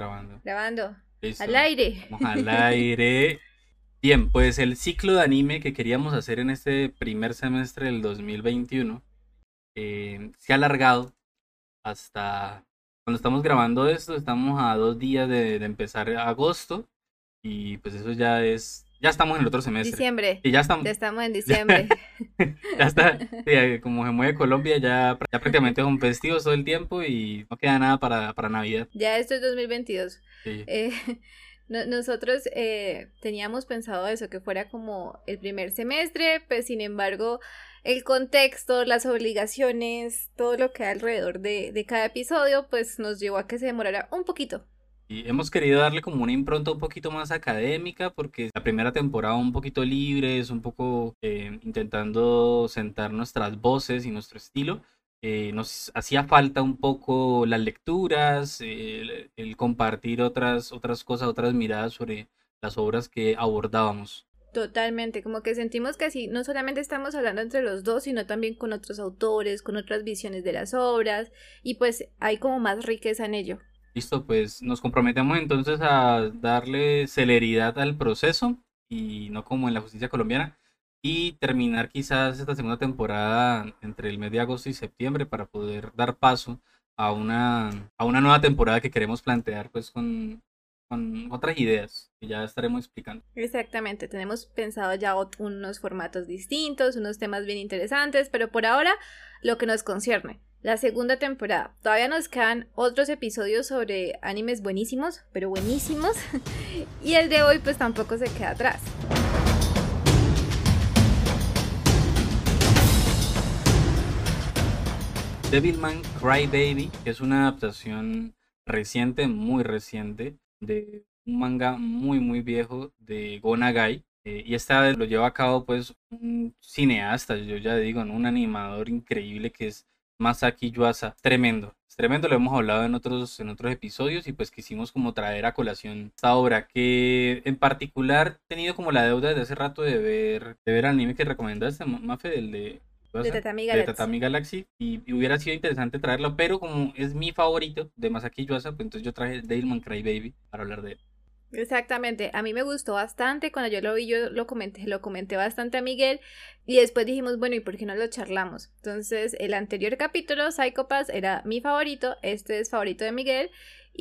grabando. Grabando. Listo. Al aire. Vamos al aire. Bien, pues el ciclo de anime que queríamos hacer en este primer semestre del 2021 eh, se ha alargado hasta cuando estamos grabando esto. Estamos a dos días de, de empezar agosto y pues eso ya es, ya estamos en el otro semestre. Diciembre. Y ya estamos, Ya estamos en diciembre. ya está, sí, eh, como se mueve Colombia, ya, ya prácticamente son festivos todo el tiempo y no queda nada para, para Navidad. ya esto es 2022. Sí. Eh, no- nosotros eh, teníamos pensado eso, que fuera como el primer semestre, pues sin embargo el contexto, las obligaciones, todo lo que hay alrededor de, de cada episodio, pues nos llevó a que se demorara un poquito. Y hemos querido darle como una impronta un poquito más académica porque la primera temporada un poquito libre, es un poco eh, intentando sentar nuestras voces y nuestro estilo. Eh, nos hacía falta un poco las lecturas, el, el compartir otras, otras cosas, otras miradas sobre las obras que abordábamos. Totalmente, como que sentimos que así no solamente estamos hablando entre los dos, sino también con otros autores, con otras visiones de las obras, y pues hay como más riqueza en ello. Listo, pues nos comprometemos entonces a darle celeridad al proceso y no como en la justicia colombiana y terminar quizás esta segunda temporada entre el mes de agosto y septiembre para poder dar paso a una, a una nueva temporada que queremos plantear pues con, con otras ideas que ya estaremos explicando. Exactamente, tenemos pensado ya unos formatos distintos, unos temas bien interesantes, pero por ahora lo que nos concierne, la segunda temporada. Todavía nos quedan otros episodios sobre animes buenísimos, pero buenísimos, y el de hoy pues tampoco se queda atrás. Devilman Crybaby, que es una adaptación reciente, muy reciente, de un manga muy, muy viejo de Go Nagai. Eh, y esta vez lo lleva a cabo pues un cineasta, yo ya digo, ¿no? un animador increíble que es Masaki Yuasa. Tremendo, es tremendo, lo hemos hablado en otros, en otros episodios y pues quisimos como traer a colación esta obra que en particular he tenido como la deuda desde hace rato de ver, de ver el anime que recomendaste, Ma- Mafe, el de... De Tatami de Galaxy. Tatami Galaxy y, y hubiera sido interesante traerlo, pero como es mi favorito de Masaki Yuasa, pues entonces yo traje Devilman Crybaby para hablar de él. Exactamente, a mí me gustó bastante, cuando yo lo vi yo lo comenté, lo comenté bastante a Miguel y después dijimos, bueno, ¿y por qué no lo charlamos? Entonces, el anterior capítulo, Psychopaths, era mi favorito, este es favorito de Miguel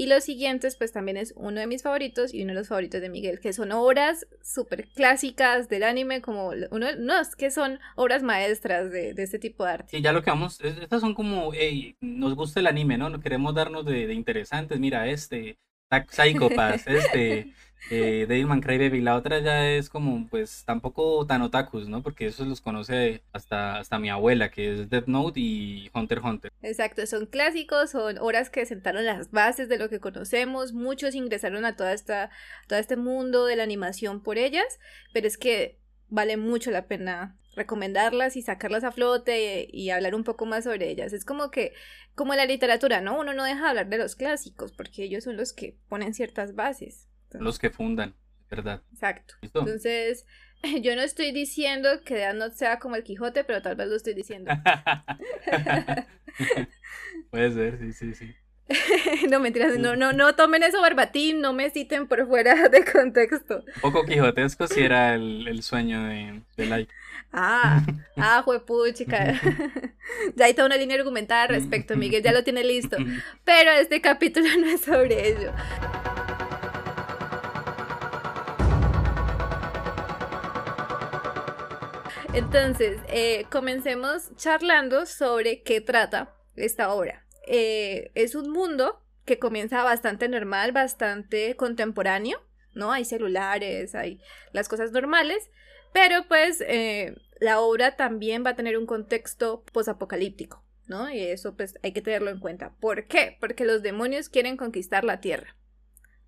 y los siguientes pues también es uno de mis favoritos y uno de los favoritos de Miguel, que son obras súper clásicas del anime, como uno, no, es que son obras maestras de, de este tipo de arte. Sí, ya lo que vamos, es- estas son como, hey, nos gusta el anime, ¿no? No queremos darnos de, de interesantes, mira, este, Psy- Psychopaths, este, eh, Crybaby, la otra ya es como, pues, tampoco tan otakus, ¿no? Porque esos los conoce hasta, hasta mi abuela, que es Death Note y Hunter Hunter. Exacto, son clásicos, son obras que sentaron las bases de lo que conocemos, muchos ingresaron a toda esta, todo este mundo de la animación por ellas, pero es que vale mucho la pena recomendarlas y sacarlas a flote y, y hablar un poco más sobre ellas. Es como que, como la literatura, ¿no? Uno no deja de hablar de los clásicos porque ellos son los que ponen ciertas bases. Los que fundan, ¿verdad? Exacto. ¿Listo? Entonces, yo no estoy diciendo que Death sea como el Quijote, pero tal vez lo estoy diciendo. Puede ser, sí, sí, sí. no mentiras, no, no, no tomen eso verbatim, no me citen por fuera de contexto. Un poco quijotesco si era el, el sueño de, de Like. Ah, ah, juepuchica. ya hay toda una línea argumentada al respecto, Miguel ya lo tiene listo. Pero este capítulo no es sobre ello. Entonces, eh, comencemos charlando sobre qué trata esta obra. Eh, es un mundo que comienza bastante normal, bastante contemporáneo, ¿no? Hay celulares, hay las cosas normales, pero pues eh, la obra también va a tener un contexto posapocalíptico, ¿no? Y eso pues hay que tenerlo en cuenta. ¿Por qué? Porque los demonios quieren conquistar la Tierra.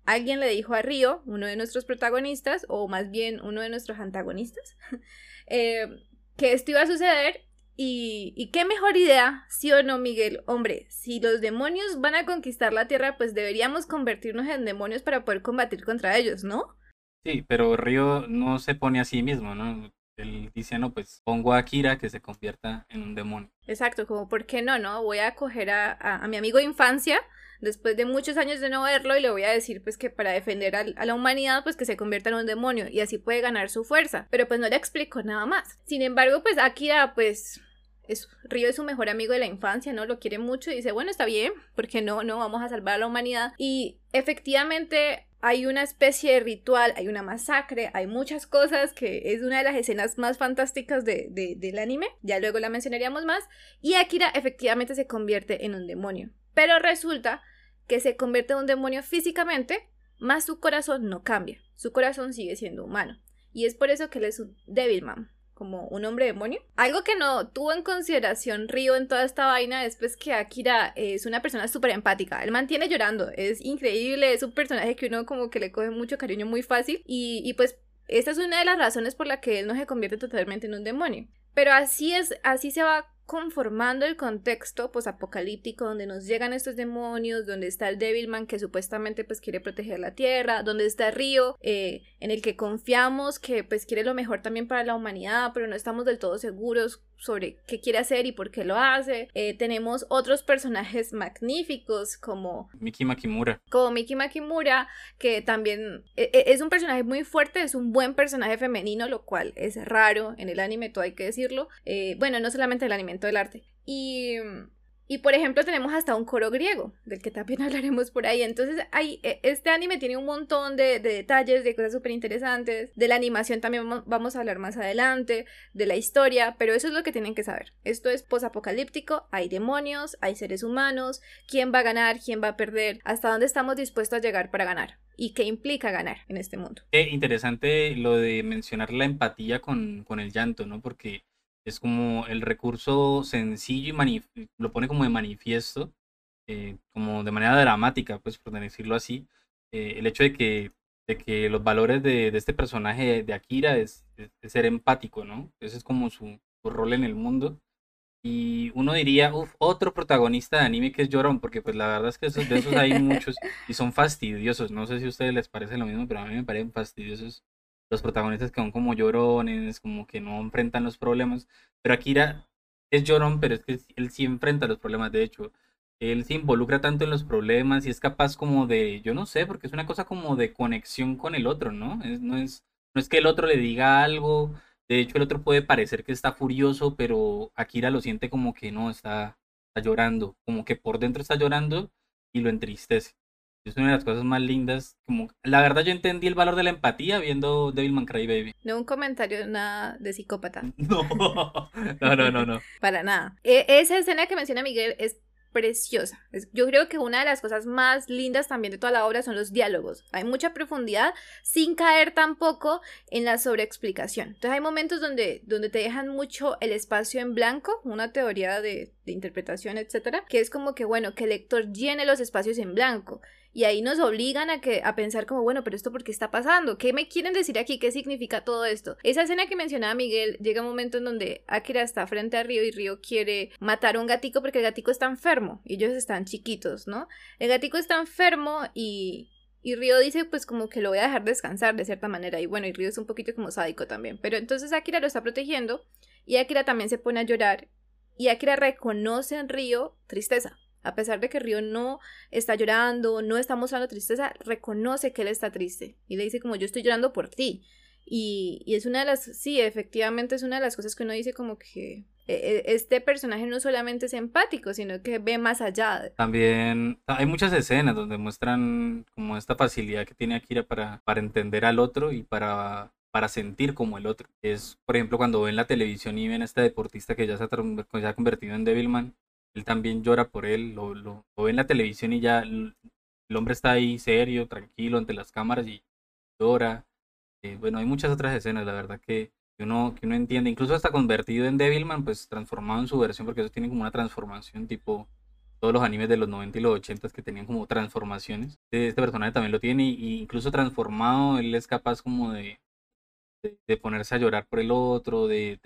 Alguien le dijo a Río, uno de nuestros protagonistas, o más bien uno de nuestros antagonistas, eh, que esto iba a suceder y, y qué mejor idea, sí o no, Miguel. Hombre, si los demonios van a conquistar la Tierra, pues deberíamos convertirnos en demonios para poder combatir contra ellos, ¿no? Sí, pero Río no se pone a sí mismo, ¿no? Él dice, no, pues pongo a Kira que se convierta en un demonio. Exacto, como por qué no, ¿no? Voy a coger a, a, a mi amigo de infancia después de muchos años de no verlo y le voy a decir pues que para defender a, la humanidad pues que se convierta en un demonio y así puede ganar su fuerza, pero pues no le explico nada más. Sin embargo, pues Akira pues es, Río es su mejor amigo de la infancia, ¿no? Lo quiere mucho y dice, bueno, está bien, porque no, no, vamos a salvar a la humanidad. Y efectivamente hay una especie de ritual, hay una masacre, hay muchas cosas que es una de las escenas más fantásticas de, del anime, ya luego la mencionaríamos más, y Akira efectivamente se convierte en un demonio. Pero resulta que se convierte en un demonio físicamente, más su corazón no cambia, su corazón sigue siendo humano. Y es por eso que él es un Devilman, como un hombre demonio. Algo que no tuvo en consideración Ryo en toda esta vaina es pues que Akira es una persona súper empática. Él mantiene llorando, es increíble, es un personaje que uno como que le coge mucho cariño muy fácil y, y pues esta es una de las razones por la que él no se convierte totalmente en un demonio. Pero así es, así se va conformando el contexto apocalíptico donde nos llegan estos demonios, donde está el Devilman que supuestamente pues quiere proteger la tierra, donde está Río eh, en el que confiamos que pues quiere lo mejor también para la humanidad, pero no estamos del todo seguros sobre qué quiere hacer y por qué lo hace. Eh, tenemos otros personajes magníficos como Miki Makimura. Como Miki Makimura, que también e, e, es un personaje muy fuerte, es un buen personaje femenino, lo cual es raro en el anime, todo hay que decirlo. Eh, bueno, no solamente el anime, del arte. Y y por ejemplo tenemos hasta un coro griego, del que también hablaremos por ahí. Entonces hay, e, este anime tiene un montón de, detalles, de cosas súper interesantes. De la animación también vamos a hablar más adelante, de la historia, pero eso es lo que tienen que saber. Esto es posapocalíptico, hay demonios, hay seres humanos, quién va a ganar, quién va a perder, hasta dónde estamos dispuestos a llegar para ganar y qué implica ganar en este mundo. Interesante lo de mencionar la empatía con, con el llanto, ¿no? Porque es como el recurso sencillo y lo pone como de manifiesto, eh, como de manera dramática, pues por decirlo así, eh, el hecho de que, de que los valores de, de este personaje de Akira es, ser empático, ¿no? Ese es como su, su, rol en el mundo. Y uno diría, uff, otro protagonista de anime que es Llorón, porque pues la verdad es que esos, de esos hay muchos y son fastidiosos. No sé si a ustedes les parece lo mismo, pero a mí me parecen fastidiosos los protagonistas que son como llorones, como que no enfrentan los problemas. Pero Akira es llorón, pero es que él sí enfrenta los problemas. De hecho, él se involucra tanto en los problemas y es capaz como de, yo no sé, porque es una cosa como de conexión con el otro, ¿no? Es, no, es, no es que el otro le diga algo. De hecho, el otro puede parecer que está furioso, pero Akira lo siente como que no, está, está llorando, como que por dentro está llorando y lo entristece. Es una de las cosas más lindas. Como, la verdad, yo entendí el valor de la empatía viendo Devilman Crybaby. No un comentario nada de psicópata. No, no, no, no. no. Para nada. E, esa escena que menciona Miguel es preciosa. Yo creo que una de las cosas más lindas también de toda la obra son los diálogos. Hay mucha profundidad sin caer tampoco en la sobreexplicación. Entonces hay momentos donde, donde te dejan mucho el espacio en blanco, una teoría de, de interpretación, etcétera, que es como que, bueno, que el lector llene los espacios en blanco. Y ahí nos obligan a, que, a pensar como, bueno, pero esto por qué está pasando? ¿Qué me quieren decir aquí? ¿Qué significa todo esto? Esa escena que mencionaba Miguel, llega un momento en donde Akira está frente a Río y Río quiere matar a un gatico porque el gatico está enfermo y ellos están chiquitos, ¿no? El gatico está enfermo y, y Río dice, pues como que lo voy a dejar descansar de cierta manera. Y bueno, y Río es un poquito como sádico también. Pero entonces Akira lo está protegiendo y Akira también se pone a llorar. Y Akira reconoce en Río tristeza. A pesar de que Río no está llorando, no está mostrando tristeza, reconoce que él está triste. Y le dice como yo estoy llorando por ti. Y, es una de las, sí, efectivamente es una de las cosas que uno dice como que e, e, este personaje no solamente es empático, sino que ve más allá. También hay muchas escenas donde muestran como esta facilidad que tiene Akira para, para entender al otro y para, para sentir como el otro. Es, por ejemplo, cuando ven la televisión y ven a este deportista que ya se ha convertido en Devilman él también llora por él, lo, lo, ve en la televisión y ya el, hombre está ahí serio, tranquilo ante las cámaras y llora. Eh, bueno, hay muchas otras escenas, la verdad, que, uno, que uno entiende, incluso hasta convertido en Devilman, pues transformado en su versión, porque eso tiene como una transformación tipo todos los animes de los 90 y los 80 que tenían como transformaciones. Este, este personaje también lo tiene y incluso transformado, él es capaz como de, de, ponerse a llorar por el otro, de,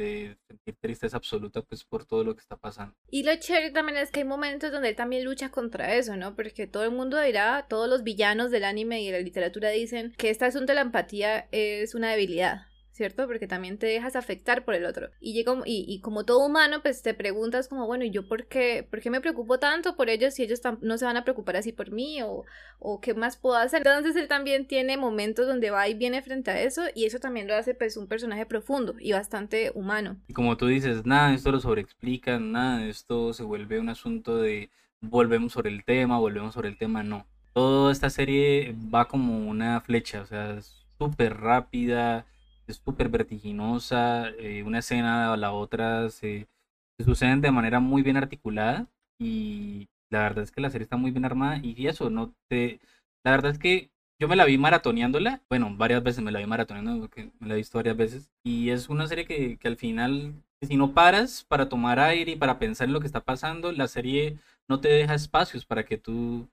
sentir tristeza absoluta pues por todo lo que está pasando. Y lo chévere también es que hay momentos donde él también lucha contra eso, ¿no? Porque todo el mundo dirá, todos los villanos del anime y de la literatura dicen que este asunto de la empatía es una debilidad. ¿Cierto? Porque también te dejas afectar por el otro. Y, llega, y, y como todo humano, pues te preguntas como, bueno, ¿y yo por qué, por qué me preocupo tanto por ellos si ellos no se van a preocupar así por mí? O, o qué más puedo hacer? Entonces él también tiene momentos donde va y viene frente a eso y eso también lo hace pues un personaje profundo y bastante humano. Y como tú dices, nada esto lo sobreexplica, nada esto se vuelve un asunto de volvemos sobre el tema, volvemos sobre el tema, no. Toda esta serie va como una flecha, o sea, súper rápida, es súper vertiginosa, eh, una escena a la otra se, suceden de manera muy bien articulada y la verdad es que la serie está muy bien armada y eso, no te... La verdad es que yo me la vi maratoneándola, bueno, varias veces me la vi maratoneando porque me la he visto varias veces y es una serie que, que al final, si no paras para tomar aire y para pensar en lo que está pasando, la serie no te deja espacios para que tú,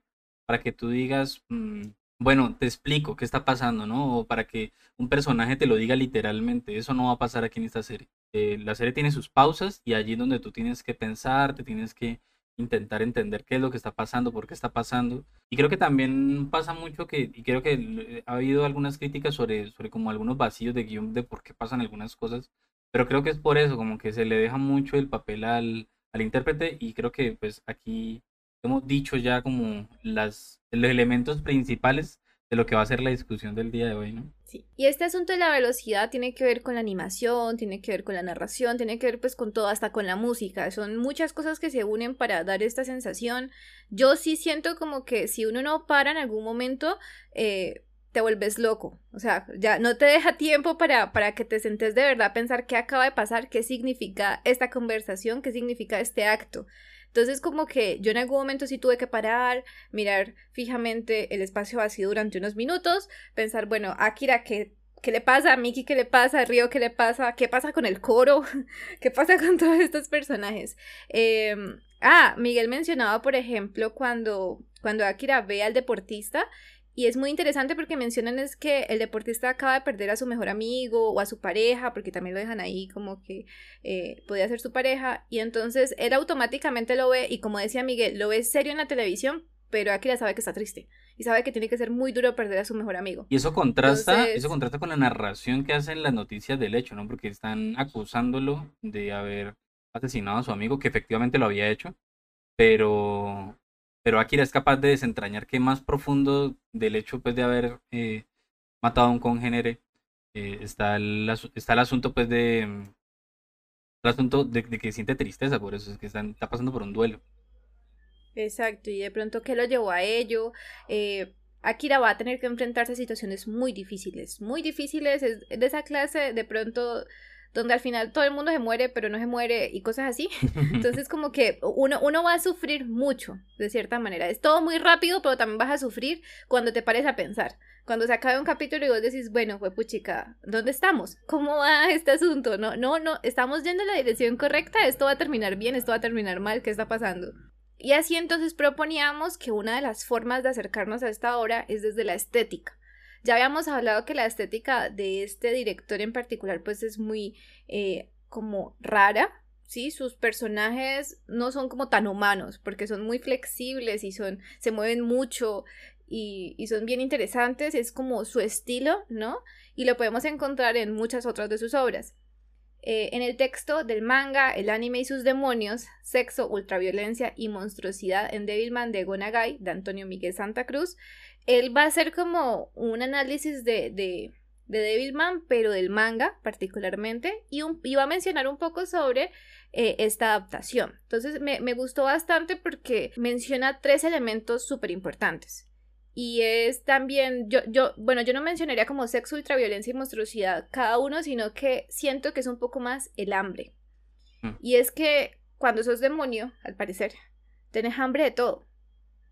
para que tú digas, mm, bueno, te explico qué está pasando, ¿no? O para que un personaje te lo diga literalmente. Eso no va a pasar aquí en esta serie. Eh, la serie tiene sus pausas y allí donde tú tienes que pensar, te tienes que intentar entender qué es lo que está pasando, por qué está pasando. Y creo que también pasa mucho que, y creo que ha habido algunas críticas sobre, sobre como algunos vacíos de guion de por qué pasan algunas cosas, pero creo que es por eso, como que se le deja mucho el papel al, al intérprete y creo que pues aquí hemos dicho ya como las, los elementos principales de lo que va a ser la discusión del día de hoy, ¿no? Sí. Y este asunto de la velocidad tiene que ver con la animación, tiene que ver con la narración, tiene que ver pues con todo, hasta con la música. Son muchas cosas que se unen para dar esta sensación. Yo sí siento como que si uno no para en algún momento, eh, te vuelves loco. O sea, ya no te deja tiempo para, para que te sentes de verdad a pensar qué acaba de pasar, qué significa esta conversación, qué significa este acto. Entonces como que yo en algún momento sí tuve que parar, mirar fijamente el espacio vacío durante unos minutos, pensar, bueno, Akira, ¿qué, qué le pasa? A Miki, ¿qué le pasa? Río, ¿qué le pasa? ¿Qué pasa con el coro? ¿Qué pasa con todos estos personajes? Em, ah, Miguel mencionaba, por ejemplo, cuando, cuando Akira ve al deportista y es muy interesante porque mencionan es que el deportista acaba de perder a su mejor amigo o a su pareja, porque también lo dejan ahí como que eh, podía ser su pareja. Y entonces él automáticamente lo ve y como decía Miguel, lo ve serio en la televisión, pero Akira sabe que está triste y sabe que tiene que ser muy duro perder a su mejor amigo. Y eso contrasta, eso contrasta con la narración que hacen las noticias del hecho, ¿no? Porque están acusándolo de haber asesinado a su amigo, que efectivamente lo había hecho, pero pero Akira es capaz de desentrañar que más profundo del hecho pues, de haber eh, matado a un congénere eh, está, el, está el asunto pues de el asunto de, que siente tristeza por eso es que está pasando por un duelo. Exacto y de pronto qué lo llevó a ello eh, Akira va a tener que enfrentarse a situaciones muy difíciles muy difíciles es de esa clase de pronto donde al final todo el mundo se muere, pero no se muere y cosas así. Entonces como que uno, uno va a sufrir mucho, de cierta manera. Es todo muy rápido, pero también vas a sufrir cuando te pares a pensar. Cuando se acabe un capítulo y vos decís, bueno, fue puchica, ¿dónde estamos? ¿Cómo va este asunto? No, no, no, estamos yendo en la dirección correcta, esto va a terminar bien, esto va a terminar mal, ¿qué está pasando? Y así entonces proponíamos que una de las formas de acercarnos a esta obra es desde la estética. Ya habíamos hablado que la estética de este director en particular pues es muy eh, como rara, ¿sí? Sus personajes no son como tan humanos porque son muy flexibles y son, se mueven mucho y, y son bien interesantes, es como su estilo, ¿no? Y lo podemos encontrar en muchas otras de sus obras. Eh, en el texto del manga, el anime y sus demonios, sexo, ultraviolencia y monstruosidad en Devilman de Gonagai, de Antonio Miguel Santa Cruz, él va a hacer como un análisis de, de, de Devilman, pero del manga particularmente, y, un, va a mencionar un poco sobre eh, esta adaptación. Entonces me, me, gustó bastante porque menciona tres elementos súper importantes. Y es también, yo, yo, bueno, yo no mencionaría como sexo, ultraviolencia y monstruosidad cada uno, sino que siento que es un poco más el hambre. Mm. Y es que cuando sos demonio, al parecer, tenés hambre de todo.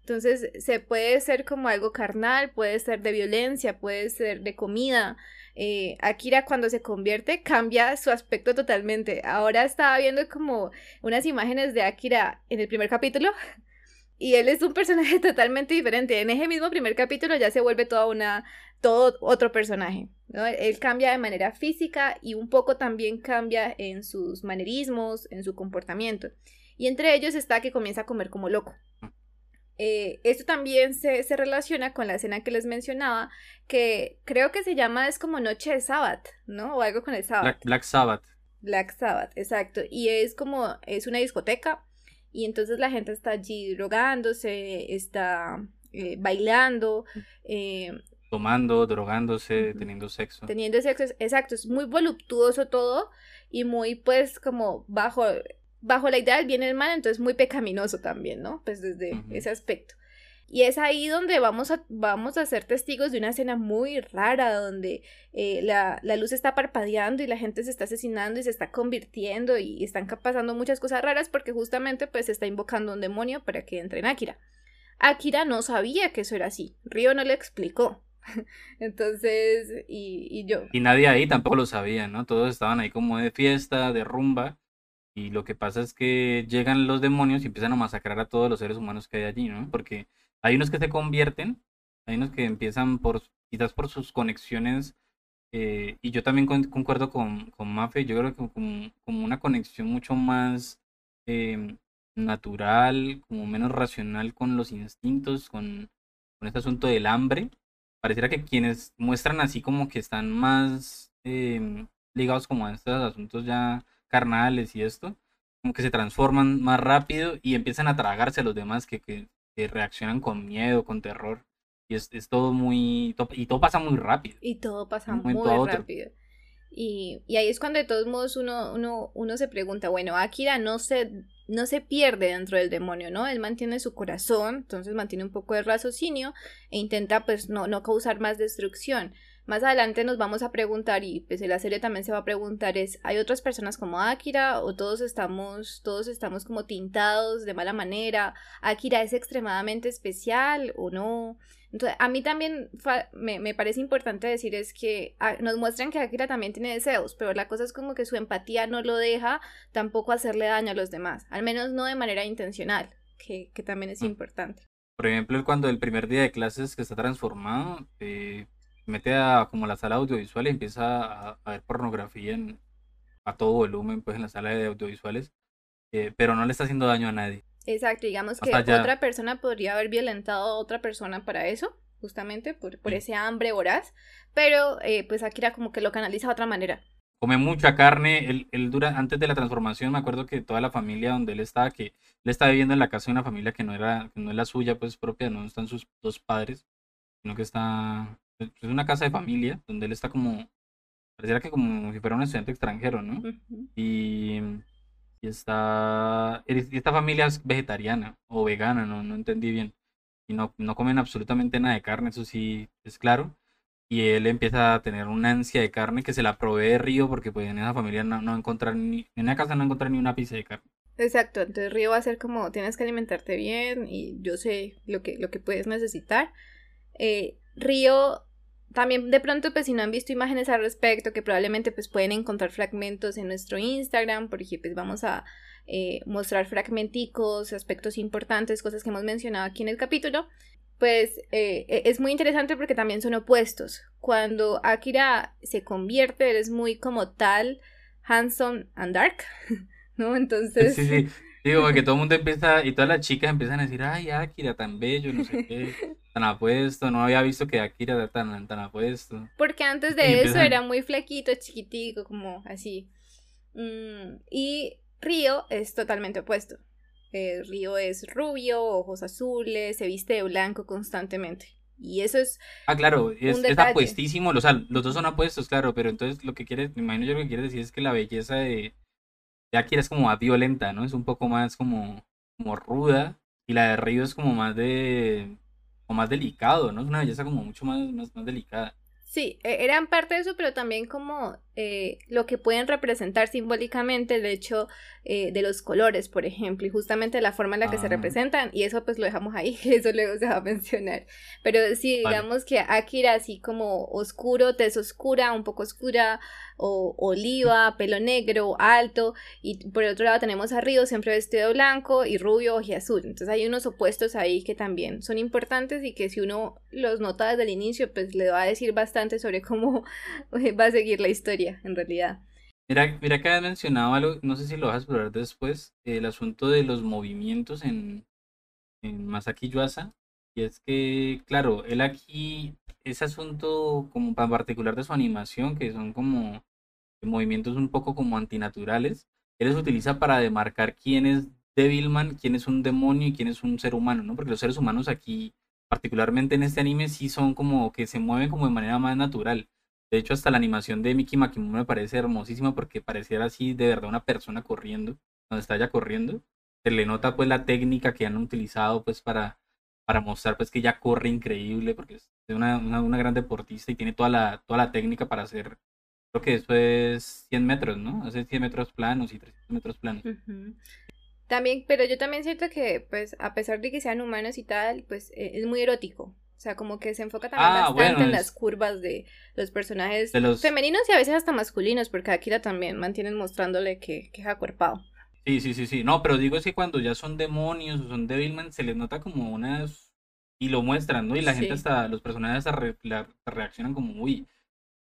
Entonces se puede ser como algo carnal, puede ser de violencia, puede ser de comida. Eh, Akira cuando se convierte cambia su aspecto totalmente. Ahora estaba viendo como unas imágenes de Akira en el primer capítulo y él es un personaje totalmente diferente. En ese mismo primer capítulo ya se vuelve toda una, todo otro personaje. ¿no? Él cambia de manera física y un poco también cambia en sus manerismos, en su comportamiento. Y entre ellos está que comienza a comer como loco. Eh, esto también se, se, relaciona con la escena que les mencionaba, que creo que se llama, es como Noche de Sabbath, ¿no? O algo con el Sabbath. Black, Black Sabbath. Black Sabbath, exacto. Y es como, es una discoteca y entonces la gente está allí drogándose, está eh, bailando. Eh, Tomando, drogándose, teniendo sexo. Teniendo sexo, exacto, es muy voluptuoso todo y muy pues como bajo, bajo la idea del bien y el mal, entonces muy pecaminoso también, ¿no? Pues desde ese aspecto. Y es ahí donde vamos a, vamos a ser testigos de una escena muy rara, donde eh, la, la, luz está parpadeando y la gente se está asesinando y se está convirtiendo y están pasando muchas cosas raras porque justamente pues se está invocando un demonio para que entre en Akira. Akira no sabía que eso era así, Ryo no le explicó. Entonces, y, y yo... Y nadie ahí tampoco lo sabía, ¿no? Todos estaban ahí como de fiesta, de rumba, y lo que pasa es que llegan los demonios y empiezan a masacrar a todos los seres humanos que hay allí, ¿no? Porque hay unos que se convierten, hay unos que empiezan por, quizás por sus conexiones, eh, y yo también concuerdo con, con Mafe, yo creo que como, una conexión mucho más em, natural, como menos racional con los instintos, con, con este asunto del hambre. Pareciera que quienes muestran así como que están más em, ligados como a estos asuntos ya carnales y esto, como que se transforman más rápido y empiezan a tragarse a los demás que, que, reaccionan con miedo, con terror. Y es, es, todo muy... Y todo pasa muy rápido. Y todo pasa muy rápido. Y, y, ahí es cuando de todos modos uno, uno, uno se pregunta, bueno, Akira no se, no se pierde dentro del demonio, ¿no? Él mantiene su corazón, entonces mantiene un poco de raciocinio e intenta pues no, no causar más destrucción. Más adelante nos vamos a preguntar, y pues en la serie también se va a preguntar, es, ¿hay otras personas como Akira o todos estamos, todos estamos como tintados de mala manera? ¿Akira es extremadamente especial o no? Entonces, a mí también me, me, parece importante decir es que ah, nos muestran que Akira también tiene deseos, pero la cosa es como que su empatía no lo deja tampoco hacerle daño a los demás, al menos no de manera intencional, que, que también es mm. importante. Por ejemplo, cuando el primer día de clases que está transformado, eh, mete a como la sala audiovisual y empieza a, ver pornografía en, a todo volumen pues en la sala de audiovisuales, eh, pero no le está haciendo daño a nadie. Exacto, digamos que otra persona podría haber violentado a otra persona para eso, justamente por, por ese hambre voraz, pero eh, pues Akira como que lo canaliza de otra manera. Come mucha carne, él, él, dura, antes de la transformación me acuerdo que toda la familia donde él estaba, que él estaba viviendo en la casa de una familia que no era, que no es la suya pues propia, no están sus dos padres, sino que está es una casa de familia donde él está como, pareciera que como si fuera un estudiante extranjero, ¿no? y, y, está, esta familia es vegetariana o vegana, no, no entendí bien. Y no, no comen absolutamente nada de carne, eso sí es claro. Y él empieza a tener una ansia de carne que se la provee de Río porque pues en esa familia no, no encontrar ni, en esa casa no encontrar ni una pizza de carne. Exacto, entonces Río va a ser como tienes que alimentarte bien y yo sé lo que, lo que puedes necesitar. Eh, Río también de pronto pues si no han visto imágenes al respecto que probablemente pues pueden encontrar fragmentos en nuestro Instagram porque pues vamos a eh, mostrar fragmenticos, aspectos importantes, cosas que hemos mencionado aquí en el capítulo pues eh, e, es muy interesante porque también son opuestos cuando Akira se convierte es muy como tal handsome and dark ¿no? Entonces sí, sí. Digo, porque todo el mundo empieza, y todas las chicas empiezan a decir, ay, Akira, tan bello, no sé qué, tan apuesto, no había visto que Akira era tan, tan apuesto. Porque antes de eso era muy flaquito, chiquitico, como así. Mm, y Río es totalmente opuesto. Eh, Río es rubio, ojos azules, se viste de blanco constantemente. Y eso es. Ah, claro, es, es apuestísimo. O sea, los dos son apuestos, claro, pero entonces lo que quiere, me imagino yo lo que quiere decir es que la belleza de Akira es como más violenta, ¿no? Es un poco más como, como ruda. Y la de Río es como más de. como más delicado, ¿no? Es una belleza como mucho más, más, más delicada. Sí, e, eran parte de eso, pero también como eh, lo que pueden representar simbólicamente el hecho eh, de los colores, por ejemplo, y justamente la forma en la que se ah. representan, y eso pues lo dejamos ahí, eso luego se va a mencionar. Pero sí, digamos que Akira así como oscuro, tez oscura, un poco oscura, o oliva, pelo negro, alto, y por el otro lado tenemos a Río siempre vestido blanco y rubio y azul. Entonces hay unos opuestos ahí que también son importantes y que si uno los nota desde el inicio, pues le va a decir bastante sobre cómo va a seguir la historia en realidad. Mira, mira que has mencionado algo, no sé si lo vas a explorar después, el asunto de los movimientos en, en Masaki Yuasa. Y es que, claro, él aquí, ese asunto como tan particular de su animación, que son como movimientos un poco como antinaturales, él los utiliza para demarcar quién es Devilman, quién es un demonio y quién es un ser humano, ¿no? Porque los seres humanos aquí, particularmente en este anime, sí son como que se mueven como de manera más natural. De hecho, hasta la animación de Miki Makimono me parece hermosísima porque pareciera así de verdad una persona corriendo, cuando está ya corriendo. Se le nota pues la técnica que han utilizado pues para, para mostrar pues que ella corre increíble porque es una, una, gran deportista y tiene toda la, toda la técnica para hacer, creo que eso es 100 metros, ¿no? Hace 100 metros planos y 300 metros planos. También, pero yo también siento que pues a pesar de que sean humanos y tal, pues e, es muy erótico. O sea, como que se enfoca también ah, bastante en las curvas de los personajes femeninos y a veces hasta masculinos, porque Akira también mantienen mostrándole que, que es acuerpado. Sí, sí, sí, sí. No, pero digo es que cuando ya son demonios o son Devilman, se les nota como unas. Y lo muestran, ¿no? Y la gente hasta. Los personajes hasta reaccionan como, uy,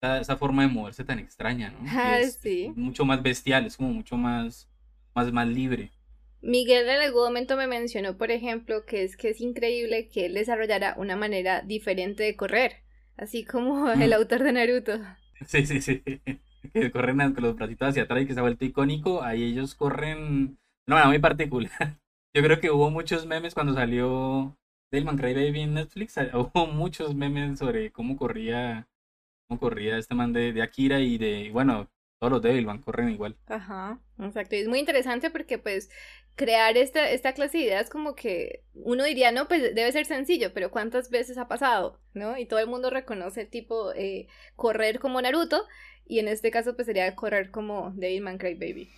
esa, forma de moverse tan extraña, ¿no? Ah, sí. mucho más bestial, es como mucho más. Más, más libre. Miguel en algún momento me mencionó, por ejemplo, que es que es increíble que él desarrollara una manera diferente de correr, así como el autor de Naruto. Sí, sí, sí. Que corren con los bracitos hacia atrás y que se ha vuelto icónico. Ahí ellos corren no, manera muy particular. Yo creo que hubo muchos memes cuando salió Delman Cry Baby en Netflix. Hubo muchos memes sobre cómo corría, cómo corría este man de, de Akira y de, bueno, todos los Devilman corren igual. Ajá, exacto. Y es muy interesante porque pues crear esta, esta clase de ideas como que uno diría, no, pues debe ser sencillo, pero ¿cuántas veces ha pasado? ¿No? Y todo el mundo reconoce el tipo eh, correr como Naruto y en este caso pues sería correr como Devilman Crybaby.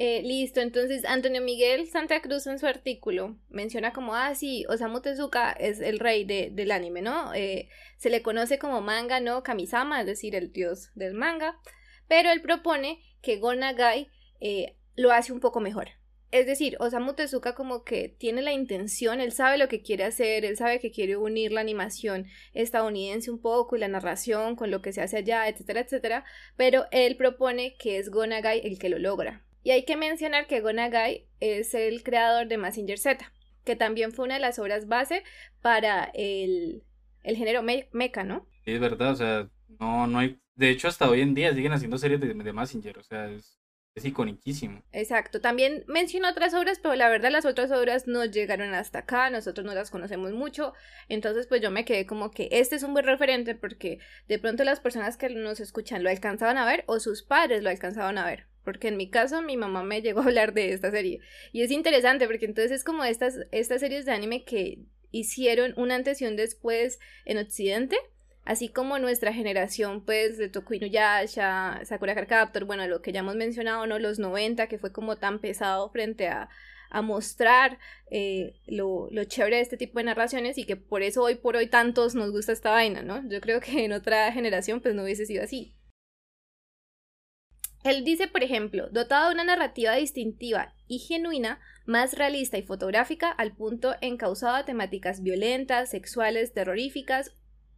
Eh, listo, entonces Antonio Miguel Santa Cruz en su artículo menciona como, ah, sí, Osamu Tezuka es el rey de, del anime, ¿no? Eh, se le conoce como manga, ¿no? Kamisama, es decir, el dios del manga, pero él propone que Gonagai eh, lo hace un poco mejor. Es decir, Osamu Tezuka como que tiene la intención, él sabe lo que quiere hacer, él sabe que quiere unir la animación estadounidense un poco y la narración con lo que se hace allá, etcétera, etcétera, pero él propone que es Gonagai el que lo logra. Y hay que mencionar que Gonagai es el creador de Massinger Z, que también fue una de las obras base para el, el género mecha, ¿no? es verdad, o sea, no, no hay... De hecho, hasta hoy en día siguen haciendo series de, de Massinger, o sea, es, es iconiquísimo. Exacto, también menciono otras obras, pero la verdad las otras obras no llegaron hasta acá, nosotros no las conocemos mucho, entonces pues yo me quedé como que este es un buen referente porque de pronto las personas que nos escuchan lo alcanzaban a ver o sus padres lo alcanzaban a ver porque en mi caso mi mamá me llegó a hablar de esta serie. Y es interesante porque entonces es como estas, estas series de anime que hicieron un antes y un después en Occidente, así como nuestra generación pues de Toku Inuyasha, Sakura Card bueno, lo que ya hemos mencionado, ¿no? Los 90, que fue como tan pesado frente a, a mostrar eh, lo, lo, chévere de este tipo de narraciones y que por eso hoy por hoy tantos nos gusta esta vaina, ¿no? Yo creo que en otra generación pues no hubiese sido así. Él dice, por ejemplo, dotado de una narrativa distintiva y genuina, más realista y fotográfica, al punto encausado a temáticas violentas, sexuales, terroríficas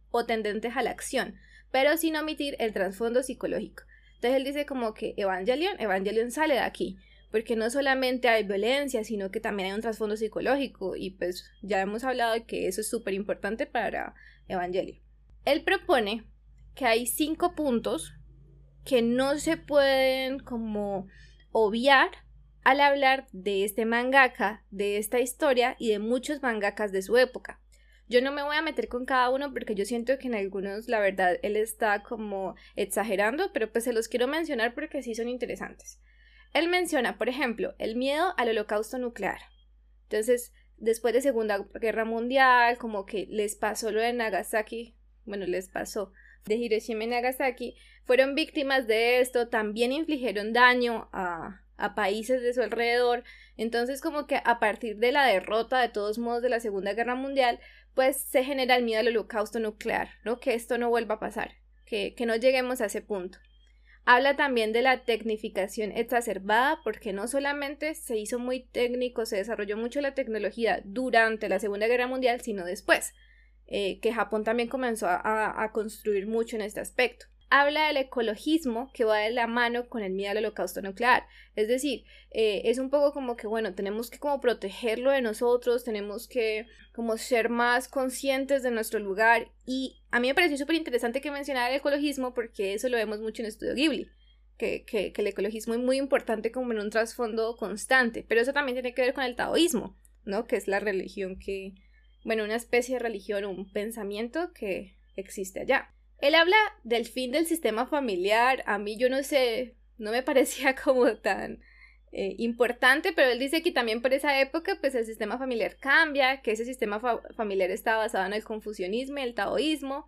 o tendentes a la acción, pero sin omitir el trasfondo psicológico. Entonces él dice como que Evangelion, Evangelion sale de aquí, porque no solamente hay violencia, sino que también hay un trasfondo psicológico, y pues ya hemos hablado de que eso es súper importante para Evangelion. Él propone que hay cinco puntos que no se pueden como obviar al hablar de este mangaka, de esta historia y de muchos mangakas de su época. Yo no me voy a meter con cada uno porque yo siento que en algunos, la verdad, él está como exagerando, pero pues se los quiero mencionar porque sí son interesantes. Él menciona, por ejemplo, el miedo al holocausto nuclear. Entonces, después de Segunda Guerra Mundial, como que les pasó lo de Nagasaki, bueno, les pasó, de Hiroshima y Nagasaki, fueron víctimas de esto, también infligieron daño a, a países de su alrededor. Entonces, como que a partir de la derrota, de todos modos, de la Segunda Guerra Mundial, pues se genera el miedo al holocausto nuclear, ¿no? Que esto no vuelva a pasar, que, que no lleguemos a ese punto. Habla también de la tecnificación exacerbada, porque no solamente se hizo muy técnico, se desarrolló mucho la tecnología durante la Segunda Guerra Mundial, sino después. Eh, que Japón también comenzó a, construir mucho en este aspecto. habla del ecologismo que va de la mano con el miedo al holocausto nuclear. Es decir, eh, es un poco como que, bueno, tenemos que como protegerlo de nosotros, tenemos que como ser más conscientes de nuestro lugar. Y a mí me pareció súper interesante que mencionara el ecologismo porque eso lo vemos mucho en Estudio Ghibli. Que, que, que el ecologismo es muy importante como en un trasfondo constante, pero eso también tiene que ver con el taoísmo, ¿no? Que es la religión que, bueno, una especie de religión, un pensamiento que existe allá. Él habla del fin del sistema familiar. A mí yo no sé, no me parecía como tan eh, importante, pero él dice que también por esa época pues el sistema familiar cambia, que ese sistema familiar está basado en el confucianismo y el taoísmo.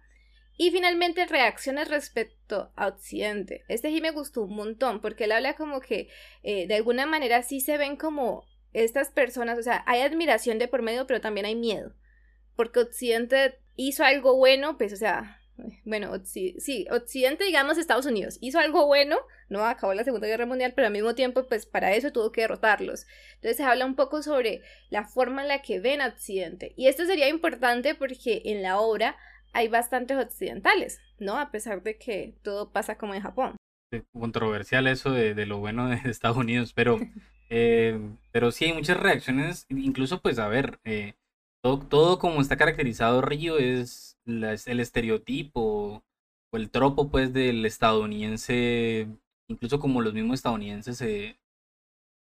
Y finalmente reacciones respecto a Occidente. Este sí me gustó un montón porque él habla como que eh, de alguna manera sí se ven como estas personas, o sea, hay admiración de por medio, pero también hay miedo. Porque Occidente hizo algo bueno, pues, o sea, bueno, sí, Occidente, digamos Estados Unidos, hizo algo bueno, no acabó la Segunda Guerra Mundial, pero al mismo tiempo, pues para eso tuvo que derrotarlos. Entonces se habla un poco sobre la forma en la que ven a Occidente. Y esto sería importante porque en la obra hay bastantes occidentales, ¿no? A pesar de que todo pasa como en Japón. Controversial eso de, de lo bueno de Estados Unidos, pero, eh, pero sí hay muchas reacciones, incluso pues a ver, eh, todo, todo como está caracterizado Río es el estereotipo o el tropo pues del estadounidense, incluso como los mismos estadounidenses se,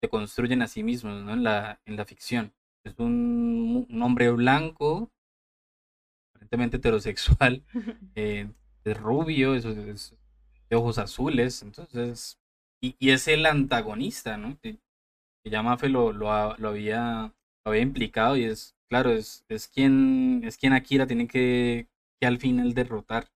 se construyen a sí mismos ¿no? en, la, en la ficción. Es un, hombre blanco, aparentemente heterosexual, eh, es rubio, es, de ojos azules, entonces, y, y, es el antagonista, ¿no? Que, ya Mafe lo, lo, lo, había, había implicado y es claro, es, es quien es quien Akira tiene que, que al final derrotar.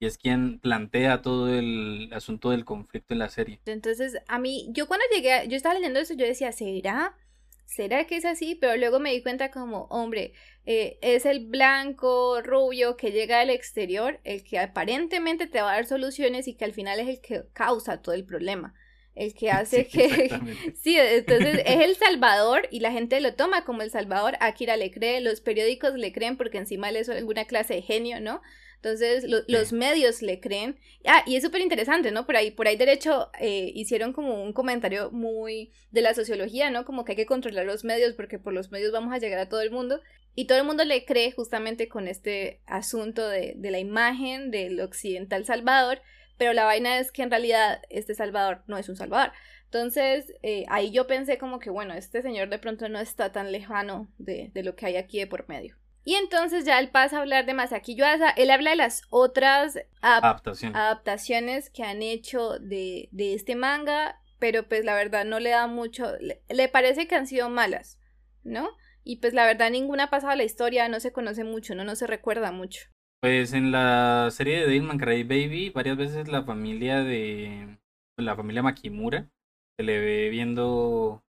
Y es quien plantea todo el asunto del conflicto en la serie. Entonces, a mí, yo cuando llegué, yo estaba leyendo eso, yo decía, ¿será? ¿Será que es así? Pero luego me di cuenta como, hombre, eh, es el blanco, rubio que llega del exterior, el que aparentemente te va a dar soluciones y que al final es el que causa todo el problema el que hace que... sí, entonces es el Salvador y la gente lo toma como el Salvador, Akira le cree, los periódicos le creen porque encima le es alguna clase de genio, ¿no? Entonces los medios le creen. Ah, y es súper interesante, ¿no? Por ahí, por ahí derecho eh, hicieron como un comentario muy de la sociología, ¿no? Como que hay que controlar los medios porque por los medios vamos a llegar a todo el mundo. Y todo el mundo le cree justamente con este asunto de, de la imagen del occidental Salvador pero la vaina es que en realidad este Salvador no es un Salvador. Entonces, eh, ahí yo pensé como que, bueno, este señor de pronto no está tan lejano de, de lo que hay aquí de por medio. Y entonces ya él pasa a hablar de Masaki Yuasa. Él habla de las otras adaptaciones que han hecho de, de, este manga, pero pues la verdad no le da mucho, le, le, parece que han sido malas, ¿no? Y pues la verdad ninguna ha pasado a la historia, no se conoce mucho, no, no se recuerda mucho. Pues en la serie de Devilman Cry Baby, varias veces la familia de. La familia Makimura se le ve viendo.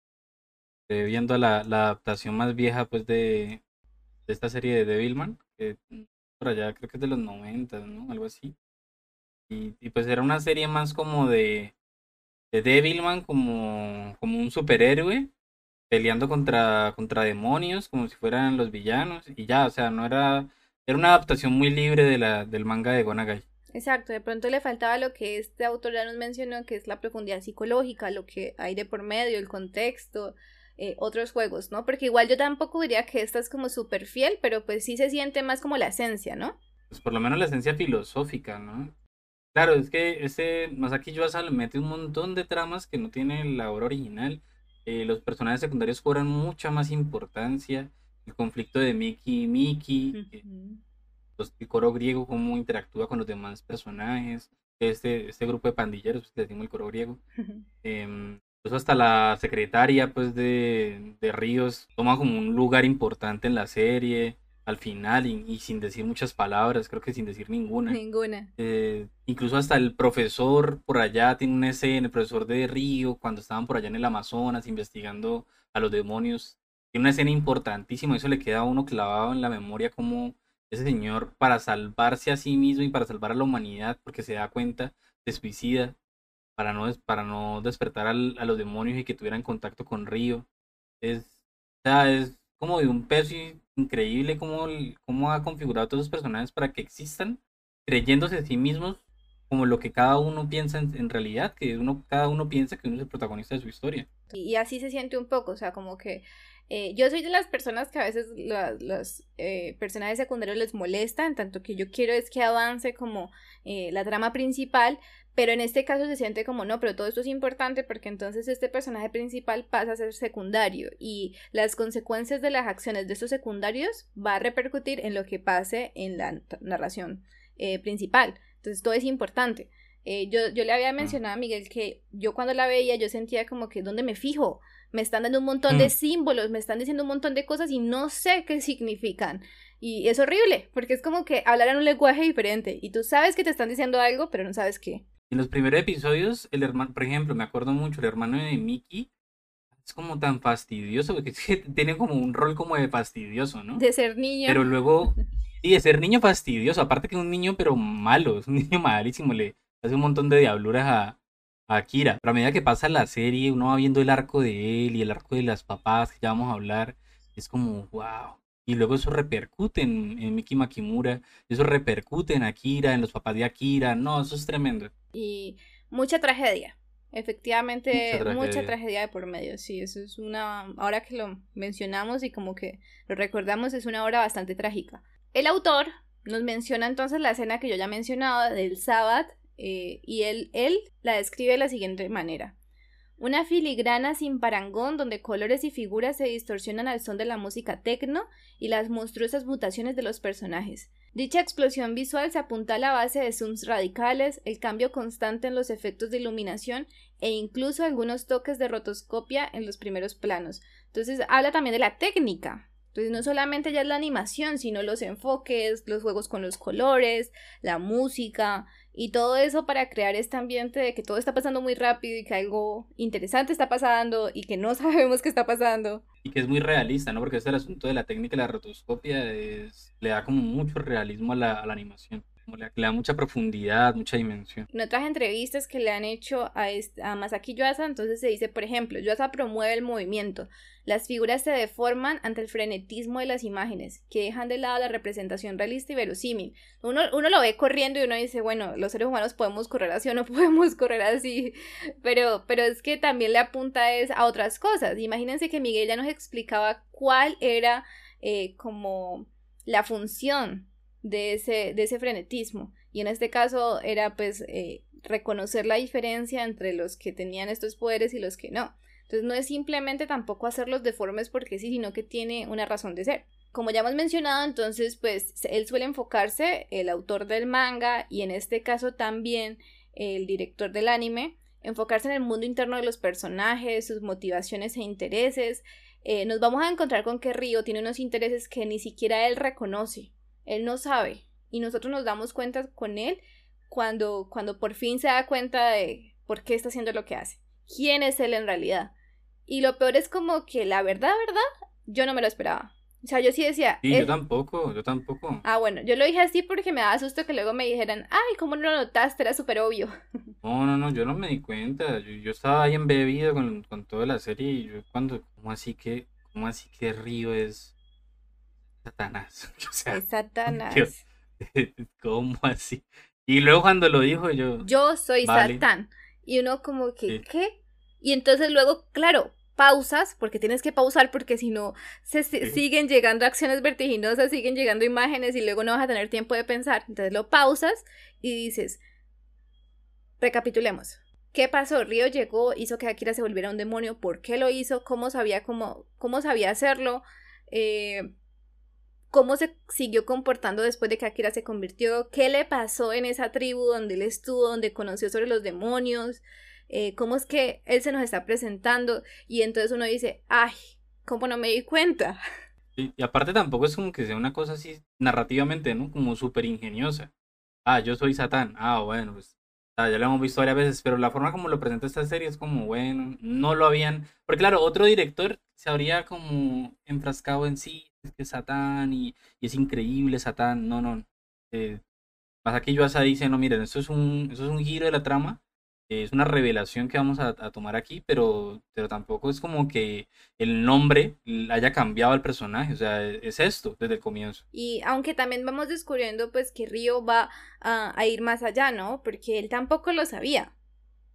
Se ve viendo la, la adaptación más vieja, pues, de, de esta serie de Devilman, que por allá creo que es de los 90, ¿no? Algo así. Y, y pues era una serie más como de. De Devilman como, como un superhéroe peleando contra, contra demonios, como si fueran los villanos, y ya, o sea, no era era una adaptación muy libre de la, del manga de Gonagai. Exacto, de pronto le faltaba lo que este autor ya nos mencionó, que es la profundidad psicológica, lo que hay de por medio, el contexto, eh, otros juegos, ¿no? Porque igual yo tampoco diría que esta es como súper fiel, pero pues sí se siente más como la esencia, ¿no? Pues por lo menos la esencia filosófica, ¿no? Claro, es que ese Masaki Yuasa le mete un montón de tramas que no tiene la obra original. Eh, los personajes secundarios cobran mucha más importancia el conflicto de Mickey y Mickey, el coro griego, cómo interactúa con los demás personajes, este, este grupo de pandilleros, pues, que decimos el coro griego. eh, hasta la secretaria pues de, de, Ríos toma como un lugar importante en la serie al final y, sin decir muchas palabras, creo que sin decir ninguna. Ninguna. Eh, incluso hasta el profesor por allá tiene una escena, el profesor de Río, cuando estaban por allá en el Amazonas investigando a los demonios, tiene una escena importantísima, eso le queda a uno clavado en la memoria como ese señor para salvarse a sí mismo y para salvar a la humanidad, porque se da cuenta, se suicida para no, para no despertar a los demonios y que tuvieran contacto con Río. Es, es como de un peso increíble cómo, cómo ha configurado a todos los personajes para que existan, creyéndose a sí mismos como lo que cada uno piensa en, realidad, que uno, cada uno piensa que uno es el protagonista de su historia. Y así se siente un poco, o sea, como que eh, yo soy de las personas que a veces los eh, personajes secundarios les molestan, tanto que yo quiero es que avance como eh, la trama principal, pero en este caso se siente como no, pero todo esto es importante porque entonces este personaje principal pasa a ser secundario y las consecuencias de las acciones de estos secundarios va a repercutir en lo que pase en la narración principal. Entonces todo es importante. yo, yo le había mm. mencionado a Miguel que yo cuando la veía yo sentía como que ¿dónde me fijo? Me están dando un montón de mm. símbolos, me están diciendo un montón de cosas y no sé qué significan. Y es horrible, porque es como que hablar en un lenguaje diferente y tú sabes que te están diciendo algo, pero no sabes qué. En los primeros episodios, el hermano, por ejemplo, me acuerdo mucho, el hermano de Mickey es como tan fastidioso, porque tiene como un rol como de fastidioso, ¿no? De ser niño. Pero luego, sí, de ser niño fastidioso, aparte que es un niño pero malo, es un niño malísimo, le hace un montón de diabluras a, Akira. Pero a medida que pasa la serie, uno va viendo el arco de él y el arco de las papás que ya vamos a hablar. Es como, wow. Y luego eso repercute en, Miki Makimura, eso repercute en Akira, en los papás de Akira. No, eso es tremendo. Y mucha tragedia. Efectivamente, mucha tragedia. de por medio. Sí, eso es una. Ahora que lo mencionamos y como que lo recordamos, es una obra bastante trágica. El autor nos menciona entonces la escena que yo ya mencionaba del sábado eh, y él, él la describe de la siguiente manera. Una filigrana sin parangón donde colores y figuras se distorsionan al son de la música tecno y las monstruosas mutaciones de los personajes. Dicha explosión visual se apunta a la base de zooms radicales, el cambio constante en los efectos de iluminación e incluso algunos toques de rotoscopia en los primeros planos. Entonces habla también de la técnica. Entonces no solamente ya es la animación, sino los enfoques, los juegos con los colores, la música, y todo eso para crear este ambiente de que todo está pasando muy rápido y que algo interesante está pasando y que no sabemos qué está pasando. Y que es muy realista, ¿no? Porque este el asunto de la técnica de la rotoscopia es, le da como mucho realismo a la, a la animación le, da mucha profundidad, mucha dimensión. En otras entrevistas que le han hecho a, a Masaki Yuasa, entonces se dice, por ejemplo, Yuasa promueve el movimiento. Las figuras se deforman ante el frenetismo de las imágenes, que dejan de lado la representación realista y verosímil. Uno, lo ve corriendo y uno dice, bueno, los seres humanos podemos correr así o no podemos correr así, pero, pero es que también le apunta a otras cosas. Imagínense que Miguel ya nos explicaba cuál era eh, como la función de ese, de ese frenetismo. Y en este caso era pues eh, reconocer la diferencia entre los que tenían estos poderes y los que no. Entonces no es simplemente tampoco hacerlos deformes porque sí, sino que tiene una razón de ser. Como ya hemos mencionado, entonces pues él suele enfocarse, el autor del manga y en este caso también el director del anime, enfocarse en el mundo interno de los personajes, sus motivaciones e intereses. Eh, nos vamos a encontrar con que Río tiene unos intereses que ni siquiera él reconoce. Él no sabe y nosotros nos damos cuenta con él cuando, cuando por fin se da cuenta de por qué está haciendo lo que hace. ¿Quién es él en realidad? Y lo peor es como que la verdad, verdad, yo no me lo esperaba. O sea, yo sí decía. Sí, yo tampoco, yo tampoco. Ah, bueno, yo lo dije así porque me daba susto que luego me dijeran, ay, ¿cómo no lo notaste? Era súper obvio. No, no, no, yo no me di cuenta. Yo, estaba ahí embebido con, con toda la serie y yo cuando, ¿cómo así que, cómo así que Río es Satanás. O sea, es Satanás. ¿Cómo así? Y luego cuando lo dijo yo. Yo soy Satán. Y uno como que, ¿qué? Y entonces luego, claro, pausas, porque tienes que pausar porque si no, se siguen llegando acciones vertiginosas, siguen llegando imágenes y luego no vas a tener tiempo de pensar. Entonces lo pausas y dices, recapitulemos. ¿Qué pasó? Río llegó, hizo que Akira se volviera un demonio. ¿Por qué lo hizo? ¿Cómo sabía cómo, cómo sabía hacerlo? Eh, cómo se siguió comportando después de que Akira se convirtió, qué le pasó en esa tribu donde él estuvo, donde conoció sobre los demonios, eh, cómo es que él se nos está presentando y entonces uno dice, ay, ¿cómo no me di cuenta? Y, aparte tampoco es como que sea una cosa así narrativamente, ¿no? Como súper ingeniosa. Ah, yo soy Satán. Ah, bueno, pues ya lo hemos visto varias veces, pero la forma como lo presenta esta serie es como, bueno, no lo habían... Porque claro, otro director se habría como enfrascado en sí, es que Satán y, es increíble Satán, no, no. Eh, pasa que Yuasa dice, no, miren, esto es un, eso es un giro de la trama es una revelación que vamos a, tomar aquí, pero, pero tampoco es como que el nombre haya cambiado al personaje, o sea, es esto desde el comienzo. Y aunque también vamos descubriendo pues que Río va a, ir más allá, ¿no? Porque él tampoco lo sabía.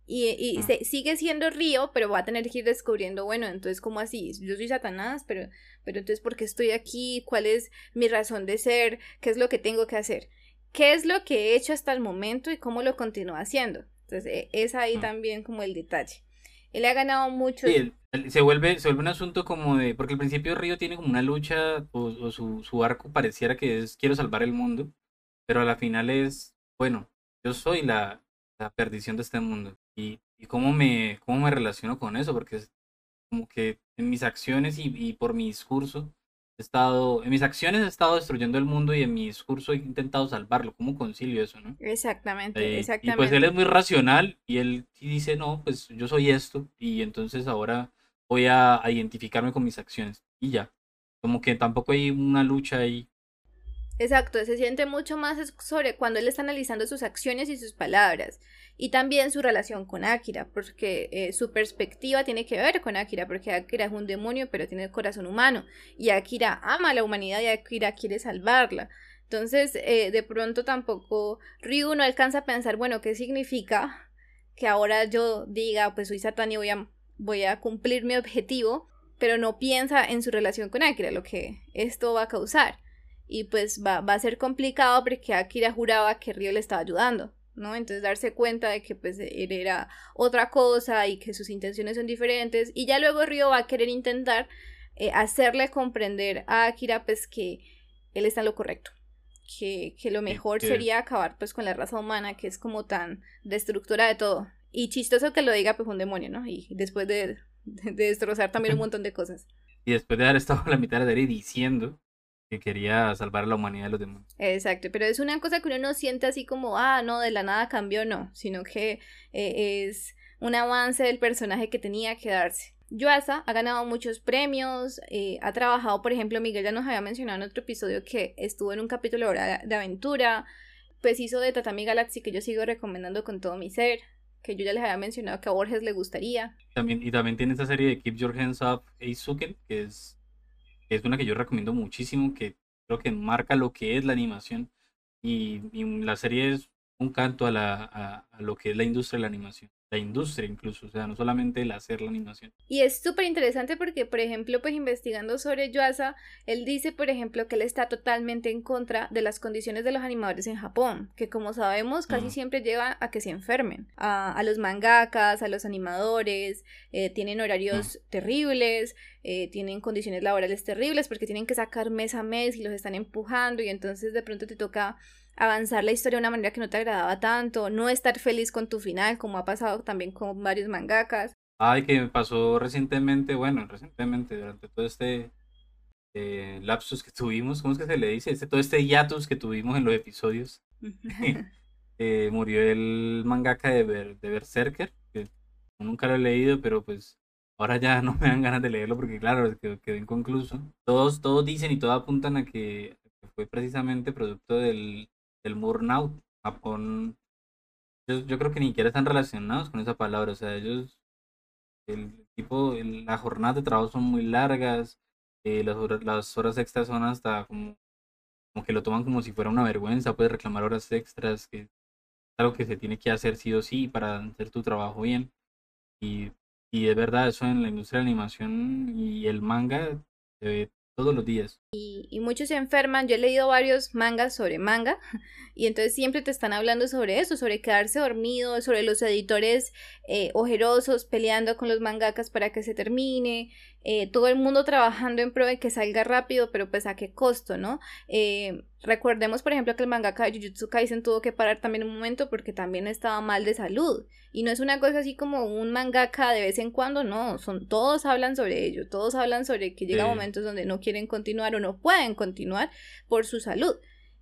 Y, y ah. sigue siendo Río, pero va a tener que ir descubriendo, bueno, entonces, ¿cómo así? Yo soy Satanás, pero, pero entonces, ¿por qué estoy aquí? ¿Cuál es mi razón de ser? ¿Qué es lo que tengo que hacer? ¿Qué es lo que he hecho hasta el momento y cómo lo continúo haciendo? Entonces, e, es ahí ah. también como el detalle. Él ha ganado mucho. Sí, se, vuelve, se vuelve un asunto como de. Porque al principio Río tiene como una lucha, o, su, su, arco pareciera que es quiero salvar el mundo, pero a la final es, bueno, yo soy la, la perdición de este mundo. Y, y, cómo, me, cómo me relaciono con eso, porque es como que en mis acciones y, y por mi discurso he estado, en mis acciones he estado destruyendo el mundo y en mi discurso he intentado salvarlo. ¿Cómo concilio eso, no? Exactamente, exactamente. Y pues él es muy racional y él dice, no, pues yo soy esto y entonces ahora voy a, identificarme con mis acciones y ya. Como que tampoco hay una lucha ahí. Exacto, se siente mucho más sobre cuando él está analizando sus acciones y sus palabras y también su relación con Akira, porque eh, su perspectiva tiene que ver con Akira, porque Akira es un demonio, pero tiene corazón humano, y Akira ama a la humanidad y Akira quiere salvarla. Entonces, eh, de pronto tampoco Ryu no alcanza a pensar, bueno, ¿qué significa que ahora yo diga, pues soy Satán y voy a, voy a cumplir mi objetivo, pero no piensa en su relación con Akira, lo que esto va a causar. Y pues va, va a ser complicado porque Akira juraba que Ryu le estaba ayudando. ¿no? Entonces darse cuenta de que pues él era otra cosa y que sus intenciones son diferentes y ya luego Río va a querer intentar eh, hacerle comprender a Akira pues que él está en lo correcto. Que, que lo mejor sería acabar pues con la raza humana que es como tan destructora de todo. Y chistoso que lo diga pues un demonio, ¿no? Y después de, de, destrozar también un montón de cosas. Y después de haber estado la mitad de la serie diciendo que quería salvar a la humanidad de los demonios. Exacto, pero es una cosa que uno no siente así como, ah, no, de la nada cambió, no, sino que eh, es un avance del personaje que tenía que darse. Yuasa ha ganado muchos premios, eh, ha trabajado, por ejemplo, Miguel ya nos había mencionado en otro episodio que estuvo en un capítulo de aventura, pues hizo de Tatami Galaxy que yo sigo recomendando con todo mi ser, que yo ya les había mencionado que a Borges le gustaría. También, y también tiene esta serie de Keep Your Hands Up Eisuken, que es es una que yo recomiendo muchísimo, que creo que marca lo que es la animación. Y, la serie es un canto a, la, a, lo que es la industria de la animación la industria incluso, o sea, no solamente el hacer la animación. Y es súper interesante porque, por ejemplo, pues investigando sobre Yuasa, él dice, por ejemplo, que él está totalmente en contra de las condiciones de los animadores en Japón, que como sabemos casi siempre lleva a que se enfermen, a, los mangakas, a los animadores, eh, tienen horarios terribles, eh, tienen condiciones laborales terribles porque tienen que sacar mes a mes y los están empujando y entonces de pronto te toca avanzar la historia de una manera que no te agradaba tanto, no estar feliz con tu final, como ha pasado también con varios mangakas. Ay, que me pasó recientemente, bueno, recientemente, durante todo este eh, lapsus que tuvimos, ¿cómo es que se le dice? Este, todo este hiatus que tuvimos en los episodios. eh, murió el mangaka de, de Berserker, que nunca lo he leído, pero pues ahora ya no me dan ganas de leerlo porque claro, quedó, quedó inconcluso. Todos, todos dicen y todos apuntan a que fue precisamente producto del, el Murnaut, Japón, yo, creo que ni siquiera están relacionados con esa palabra, o sea, ellos, el tipo, las jornadas de trabajo son muy largas, eh, las, horas, las horas extras son hasta como, como que lo toman como si fuera una vergüenza, puedes reclamar horas extras, que es algo que se tiene que hacer sí o sí para hacer tu trabajo bien. Y, y es verdad, eso en la industria de la animación y el manga se ve todos los días. Y, muchos se enferman. Yo he leído varios mangas sobre manga y entonces siempre te están hablando sobre eso, sobre quedarse dormido, sobre los editores eh, ojerosos peleando con los mangakas para que se termine, eh, todo el mundo trabajando en pro de que salga rápido, pero pues a qué costo, ¿no? Eh, recordemos, por ejemplo, que el mangaka de Jujutsu Kaisen tuvo que parar también un momento porque también estaba mal de salud. Y no es una cosa así como un mangaka de vez en cuando, no, son, todos hablan sobre ello, todos hablan sobre que llega momentos donde no quieren continuar o no pueden continuar por su salud.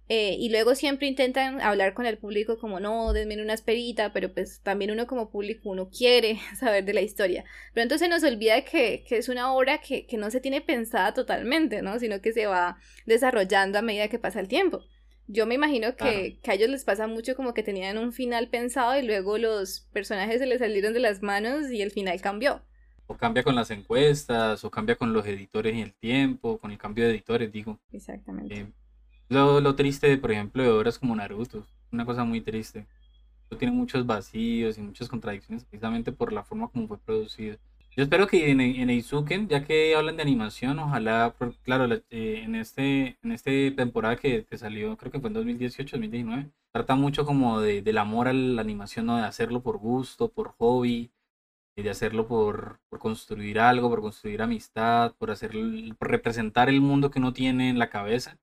Eh, y luego siempre intentan hablar con el público como no, denme una esperita, pero pues también uno como público uno quiere saber de la historia. Pero entonces nos olvida que, que es una obra que, que, no se tiene pensada totalmente, ¿no? Sino que se va desarrollando a medida que pasa el tiempo. Yo me imagino que, que, a ellos les pasa mucho como que tenían un final pensado y luego los personajes se les salieron de las manos y el final cambió. O cambia con las encuestas, o cambia con los editores y el tiempo, con el cambio de editores, digo. Exactamente. Eh, lo, lo, triste, por ejemplo, de obras como Naruto, una cosa muy triste. Tiene muchos vacíos y muchas contradicciones precisamente por la forma como fue producido. Yo espero que en, en Eizuken, ya que hablan de animación, ojalá, claro, eh, en este en este temporada que, que, salió, creo que fue en 2018, 2019, trata mucho como de, del amor a la animación, ¿no? De hacerlo por gusto, por hobby, de hacerlo por, por construir algo, por construir amistad, por, hacer, por representar el mundo que uno tiene en la cabeza.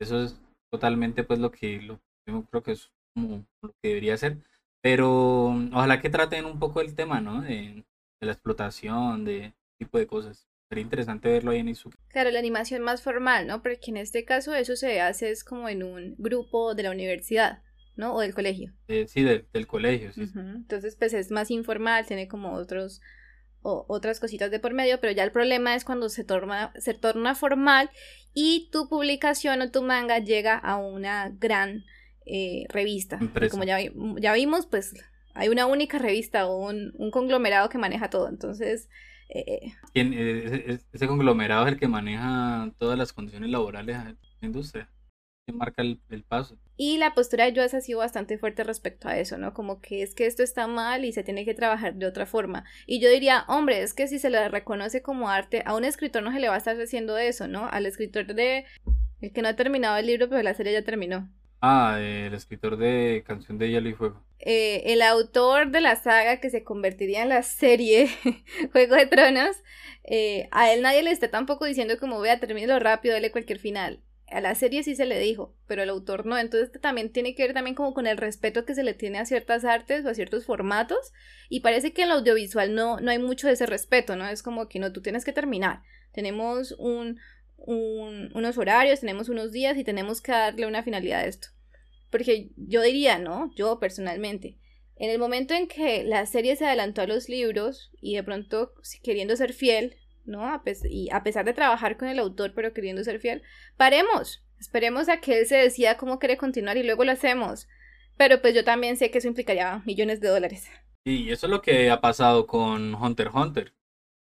Eso es totalmente pues lo que lo, yo creo que es como lo que debería ser. Pero ojalá que traten un poco el tema, ¿no? De, de la explotación, de tipo de cosas. Sería interesante verlo ahí en Izuki. Claro, la animación más formal, ¿no? Porque en este caso eso se hace es como en un grupo de la universidad, ¿no? O del colegio. Eh, sí, del colegio, sí. Entonces, pues es más informal, tiene como otros o, otras cositas de por medio, pero ya el problema es cuando se torna, se torna formal y tu publicación o tu manga llega a una gran eh, revista. Como ya, ya vimos, pues hay una única revista o un, un conglomerado que maneja todo. Entonces... Eh, eh ese conglomerado es el que maneja todas las condiciones laborales de la industria, que marca el, paso. Y la postura de Joas ha sido bastante fuerte respecto a eso, ¿no? Como que es que esto está mal y se tiene que trabajar de otra forma. Y yo diría, hombre, es que si se le reconoce como arte, a un escritor no se le va a estar haciendo eso, ¿no? Al escritor de... El que no ha terminado el libro, pero la serie ya terminó. Ah, el escritor de Canción de Hielo y Fuego. Eh, el autor de la saga que se convertiría en la serie Juego de Tronos, eh, a él nadie le está tampoco diciendo como vea, termínelo rápido, dale cualquier final. A la serie sí se le dijo, pero al autor no. Entonces también tiene que ver también como con el respeto que se le tiene a ciertas artes o a ciertos formatos. Y parece que en lo audiovisual no, no hay mucho de ese respeto, ¿no? Es como que no, tú tienes que terminar. Tenemos un, un, unos horarios, tenemos unos días y tenemos que darle una finalidad a esto. Porque yo diría, ¿no? Yo personalmente, en el momento en que la serie se adelantó a los libros y de pronto queriendo ser fiel, ¿no? y a pesar de trabajar con el autor, pero queriendo ser fiel, paremos. Esperemos a que él se decida cómo quiere continuar y luego lo hacemos. Pero pues yo también sé que eso implicaría millones de dólares. Y eso es lo que ha pasado con Hunter Hunter.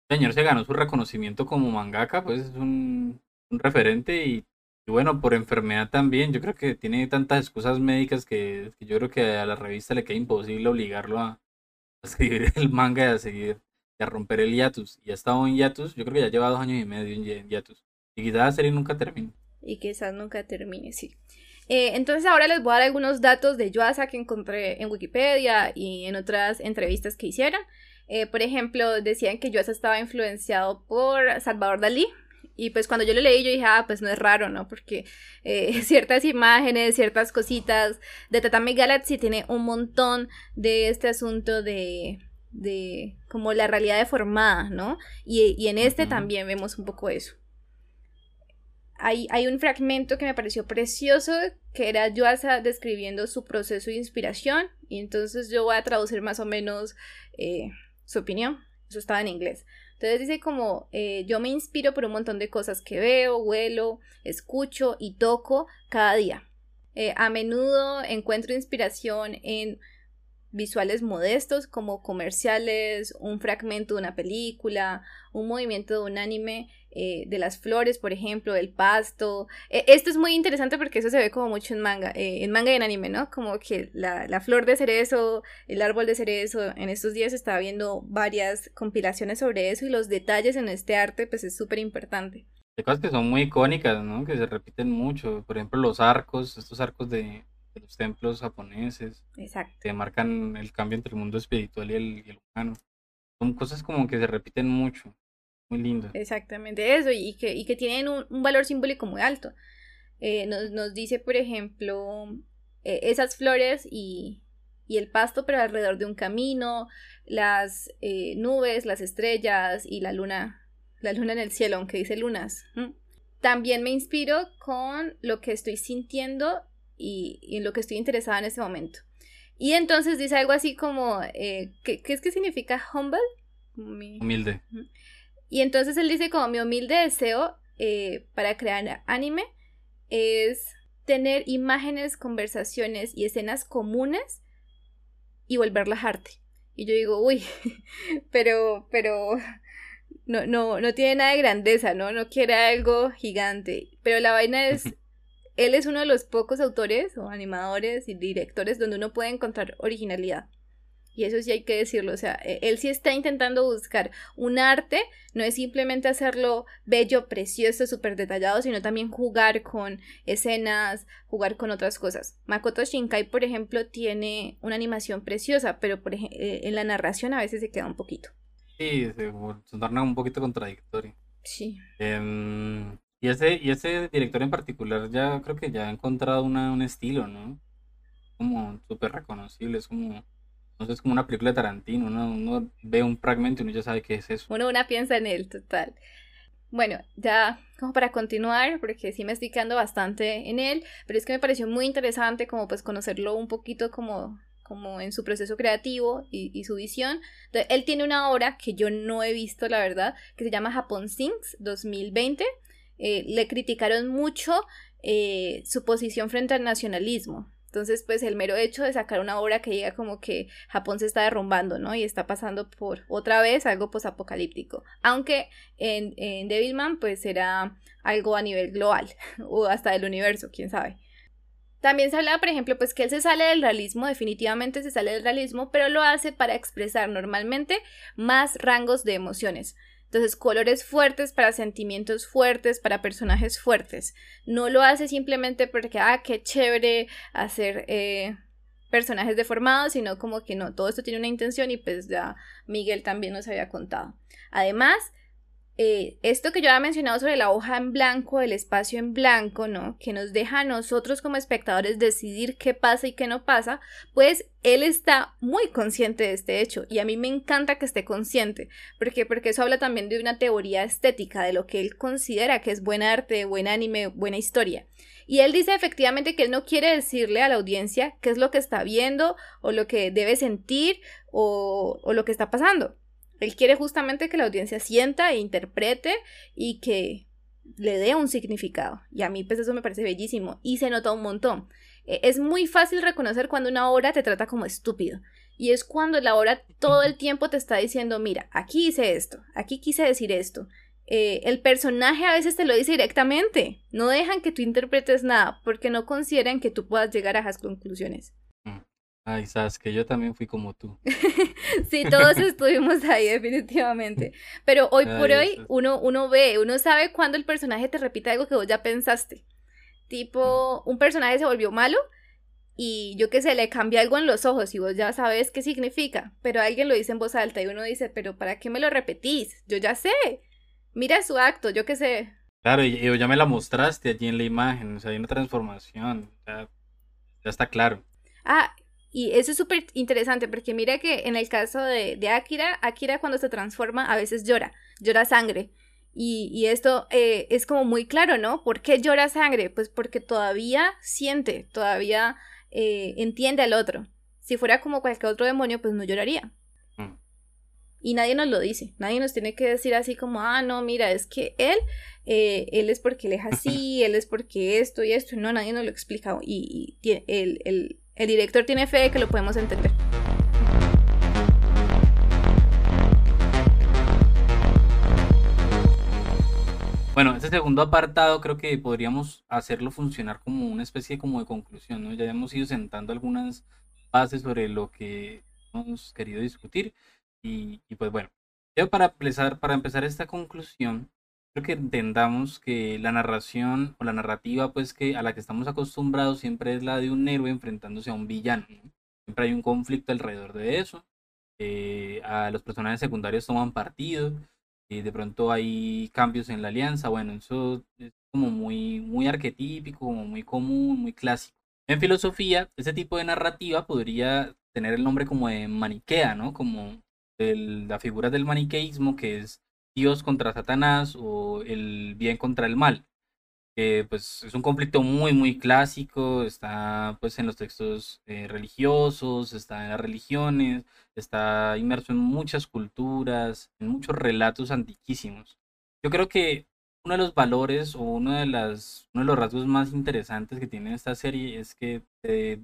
El señor se ganó su reconocimiento como mangaka, pues es un, referente y y bueno, por enfermedad también, yo creo que tiene tantas excusas médicas que, yo creo que a la revista le queda imposible obligarlo a, escribir el manga y a seguir, a romper el hiatus. Y ha estado en hiatus, yo creo que ya lleva dos años y medio en hiatus. Y quizás serie nunca termine. Y quizás nunca termine, sí. Eh, entonces ahora les voy a dar algunos datos de Yuasa que encontré en Wikipedia y en otras entrevistas que hicieron. Eh, por ejemplo, decían que Yuasa estaba influenciado por Salvador Dalí, y pues cuando yo lo leí, yo dije, ah, pues no es raro, ¿no? Porque eh, ciertas imágenes, ciertas cositas de Tatami Galaxy tiene un montón de este asunto de, de como la realidad deformada, ¿no? Y, y en este también vemos un poco eso. Hay, hay, un fragmento que me pareció precioso, que era Yuasa describiendo su proceso de inspiración, y entonces yo voy a traducir más o menos eh, su opinión. Eso estaba en inglés. Entonces dice como eh, yo me inspiro por un montón de cosas que veo, huelo, escucho y toco cada día. Eh, a menudo encuentro inspiración en visuales modestos como comerciales, un fragmento de una película, un movimiento de un anime, eh, de las flores, por ejemplo, del pasto. E, esto es muy interesante porque eso se ve como mucho en manga, eh, en manga y en anime, ¿no? Como que la, la, flor de cerezo, el árbol de cerezo, en estos días estaba viendo varias compilaciones sobre eso y los detalles en este arte pues es súper importante. Hay cosas que son muy icónicas, ¿no? Que se repiten mucho, por ejemplo los arcos, estos arcos de, los templos japoneses. Exacto. Que marcan el cambio entre el mundo espiritual y el, humano. Son cosas como que se repiten mucho. Muy lindo. Exactamente eso, y que, y que tienen un, valor simbólico muy alto. Eh, nos, nos, dice, por ejemplo, eh, esas flores y, y, el pasto, pero alrededor de un camino, las eh, nubes, las estrellas y la luna, la luna en el cielo, aunque dice lunas. También me inspiro con lo que estoy sintiendo y, en lo que estoy interesada en ese momento. Y entonces dice algo así como, eh, ¿qué, es que significa humble? Humilde. Y entonces él dice como mi humilde deseo eh, para crear anime es tener imágenes, conversaciones y escenas comunes y volverlas arte. Y yo digo, uy, pero, pero, no, no, no tiene nada de grandeza, ¿no? No quiere algo gigante. Pero la vaina es, él es uno de los pocos autores o animadores y directores donde uno puede encontrar originalidad. Y eso sí hay que decirlo, o sea, e, él sí está intentando buscar un arte, no es simplemente hacerlo bello, precioso, súper detallado, sino también jugar con escenas, jugar con otras cosas. Makoto Shinkai, por ejemplo, tiene una animación preciosa, pero por eh, en la narración a veces se queda un poquito. Sí, se, torna un poquito contradictorio. Sí. Em, y, ese, y ese director en particular ya creo que ya ha encontrado una, un estilo, ¿no? Como súper reconocible, es como no es como una película de Tarantino, uno, ve un fragmento y uno ya sabe qué es eso. Uno una piensa en él, total. Bueno, ya como para continuar, porque sí me estoy quedando bastante en él, pero es que me pareció muy interesante como pues conocerlo un poquito como, como en su proceso creativo y, su visión. él tiene una obra que yo no he visto, la verdad, que se llama Japón Sings 2020. Eh, le criticaron mucho eh, su posición frente al nacionalismo. Entonces, pues el mero hecho de sacar una obra que diga como que Japón se está derrumbando, ¿no? Y está pasando por otra vez algo posapocalíptico. Aunque en, Devilman, pues será algo a nivel global o hasta del universo, quién sabe. También se habla, por ejemplo, pues que él se sale del realismo, definitivamente se sale del realismo, pero lo hace para expresar normalmente más rangos de emociones. Entonces, colores fuertes para sentimientos fuertes, para personajes fuertes. No lo hace simplemente porque, ah, qué chévere hacer eh, personajes deformados, sino como que no, todo esto tiene una intención y pues ya Miguel también nos había contado. Además, eh, esto que yo había mencionado sobre la hoja en blanco, el espacio en blanco, ¿no? Que nos deja a nosotros como espectadores decidir qué pasa y qué no pasa, pues él está muy consciente de este hecho y a mí me encanta que esté consciente, porque porque eso habla también de una teoría estética de lo que él considera que es buen arte, buen anime, buena historia. Y él dice efectivamente que él no quiere decirle a la audiencia qué es lo que está viendo o lo que debe sentir o, o lo que está pasando. Él quiere justamente que la audiencia sienta e interprete y que le dé un significado. Y a mí pues eso me parece bellísimo y se nota un montón. E, es muy fácil reconocer cuando una obra te trata como estúpido. Y es cuando la obra todo el tiempo te está diciendo, mira, aquí hice esto, aquí quise decir esto. Eh, el personaje a veces te lo dice directamente. No dejan que tú interpretes nada porque no consideran que tú puedas llegar a esas conclusiones. Ay, sabes que yo también fui como tú. sí, todos estuvimos ahí definitivamente. Pero hoy por hoy uno, uno ve, uno sabe cuando el personaje te repite algo que vos ya pensaste. Tipo, un personaje se volvió malo y yo qué sé, le cambia algo en los ojos y vos ya sabes qué significa, pero alguien lo dice en voz alta y uno dice, pero ¿para qué me lo repetís? Yo ya sé. Mira su acto, yo qué sé. Claro, y, ya me la mostraste allí en la imagen, o sea, hay una transformación, ya está claro. Ah, y eso es súper interesante porque mira que en el caso de, de, Akira, Akira cuando se transforma a veces llora, llora sangre. Y, y esto eh, es como muy claro, ¿no? ¿Por qué llora sangre? Pues porque todavía siente, todavía eh, entiende al otro. Si fuera como cualquier otro demonio, pues no lloraría. Mm. Y nadie nos lo dice, nadie nos tiene que decir así como, ah, no, mira, es que él, eh, él es porque él es así, él es porque esto y esto, no, nadie nos lo explica. Y, y el, el, el director tiene fe de que lo podemos entender. Bueno, este segundo apartado creo que podríamos hacerlo funcionar como una especie como de conclusión, ¿no? Ya hemos ido sentando algunas bases sobre lo que hemos querido discutir y, pues bueno, para empezar, para empezar esta conclusión, creo que entendamos que la narración o la narrativa pues que a la que estamos acostumbrados siempre es la de un héroe enfrentándose a un villano. Siempre hay un conflicto alrededor de eso. Eh, a los personajes secundarios toman partido. y de pronto hay cambios en la alianza. Bueno, eso es como muy, muy arquetípico, como muy común, muy clásico. En filosofía, ese tipo de narrativa podría tener el nombre como de maniquea, ¿no? Como la figura del maniqueísmo, que es Dios contra Satanás o el bien contra el mal. que pues es un conflicto muy muy clásico, está pues en los textos eh, religiosos, está en las religiones, está inmerso en muchas culturas, en muchos relatos antiquísimos. Yo creo que uno de los valores o uno de, las, uno de los rasgos más interesantes que tiene esta serie es que se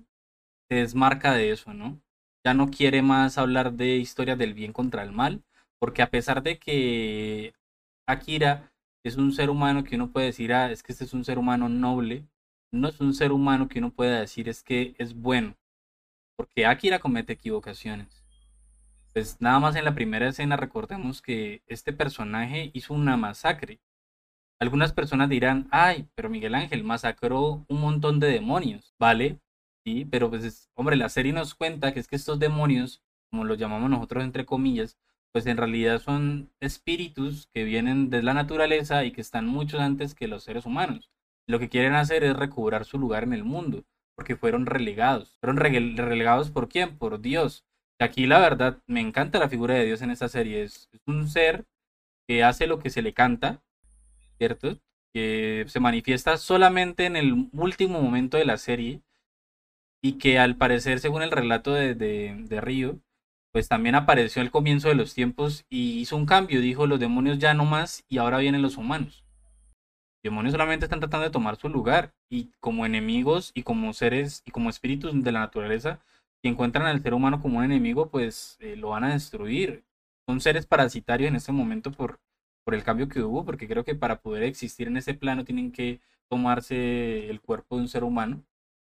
desmarca de eso, ¿no? Ya no quiere más hablar de historias del bien contra el mal, porque a pesar de que Akira es un ser humano que uno puede decir, ah, es que este es un ser humano noble, no es un ser humano que uno pueda decir es que es bueno, porque Akira comete equivocaciones. Pues nada más en la primera escena recordemos que este personaje hizo una masacre. Algunas personas dirán, ay, pero Miguel Ángel masacró un montón de demonios, ¿vale? Sí, pero pues, hombre, la serie nos cuenta que es que estos demonios, como los llamamos nosotros entre comillas, pues en realidad son espíritus que vienen de la naturaleza y que están mucho antes que los seres humanos. Lo que quieren hacer es recobrar su lugar en el mundo, porque fueron relegados. ¿Fueron relegados por quién? Por Dios. Aquí la verdad me encanta la figura de Dios en esta serie. Es, un ser que hace lo que se le canta, ¿cierto? Que se manifiesta solamente en el último momento de la serie y que al parecer, según el relato de, de, Río, pues también apareció al comienzo de los tiempos y hizo un cambio. Dijo, los demonios ya no más y ahora vienen los humanos. Los demonios solamente están tratando de tomar su lugar y como enemigos y como seres y como espíritus de la naturaleza, si encuentran al ser humano como un enemigo, pues eh, lo van a destruir. Son seres parasitarios en este momento por, por el cambio que hubo, porque creo que para poder existir en ese plano tienen que tomarse el cuerpo de un ser humano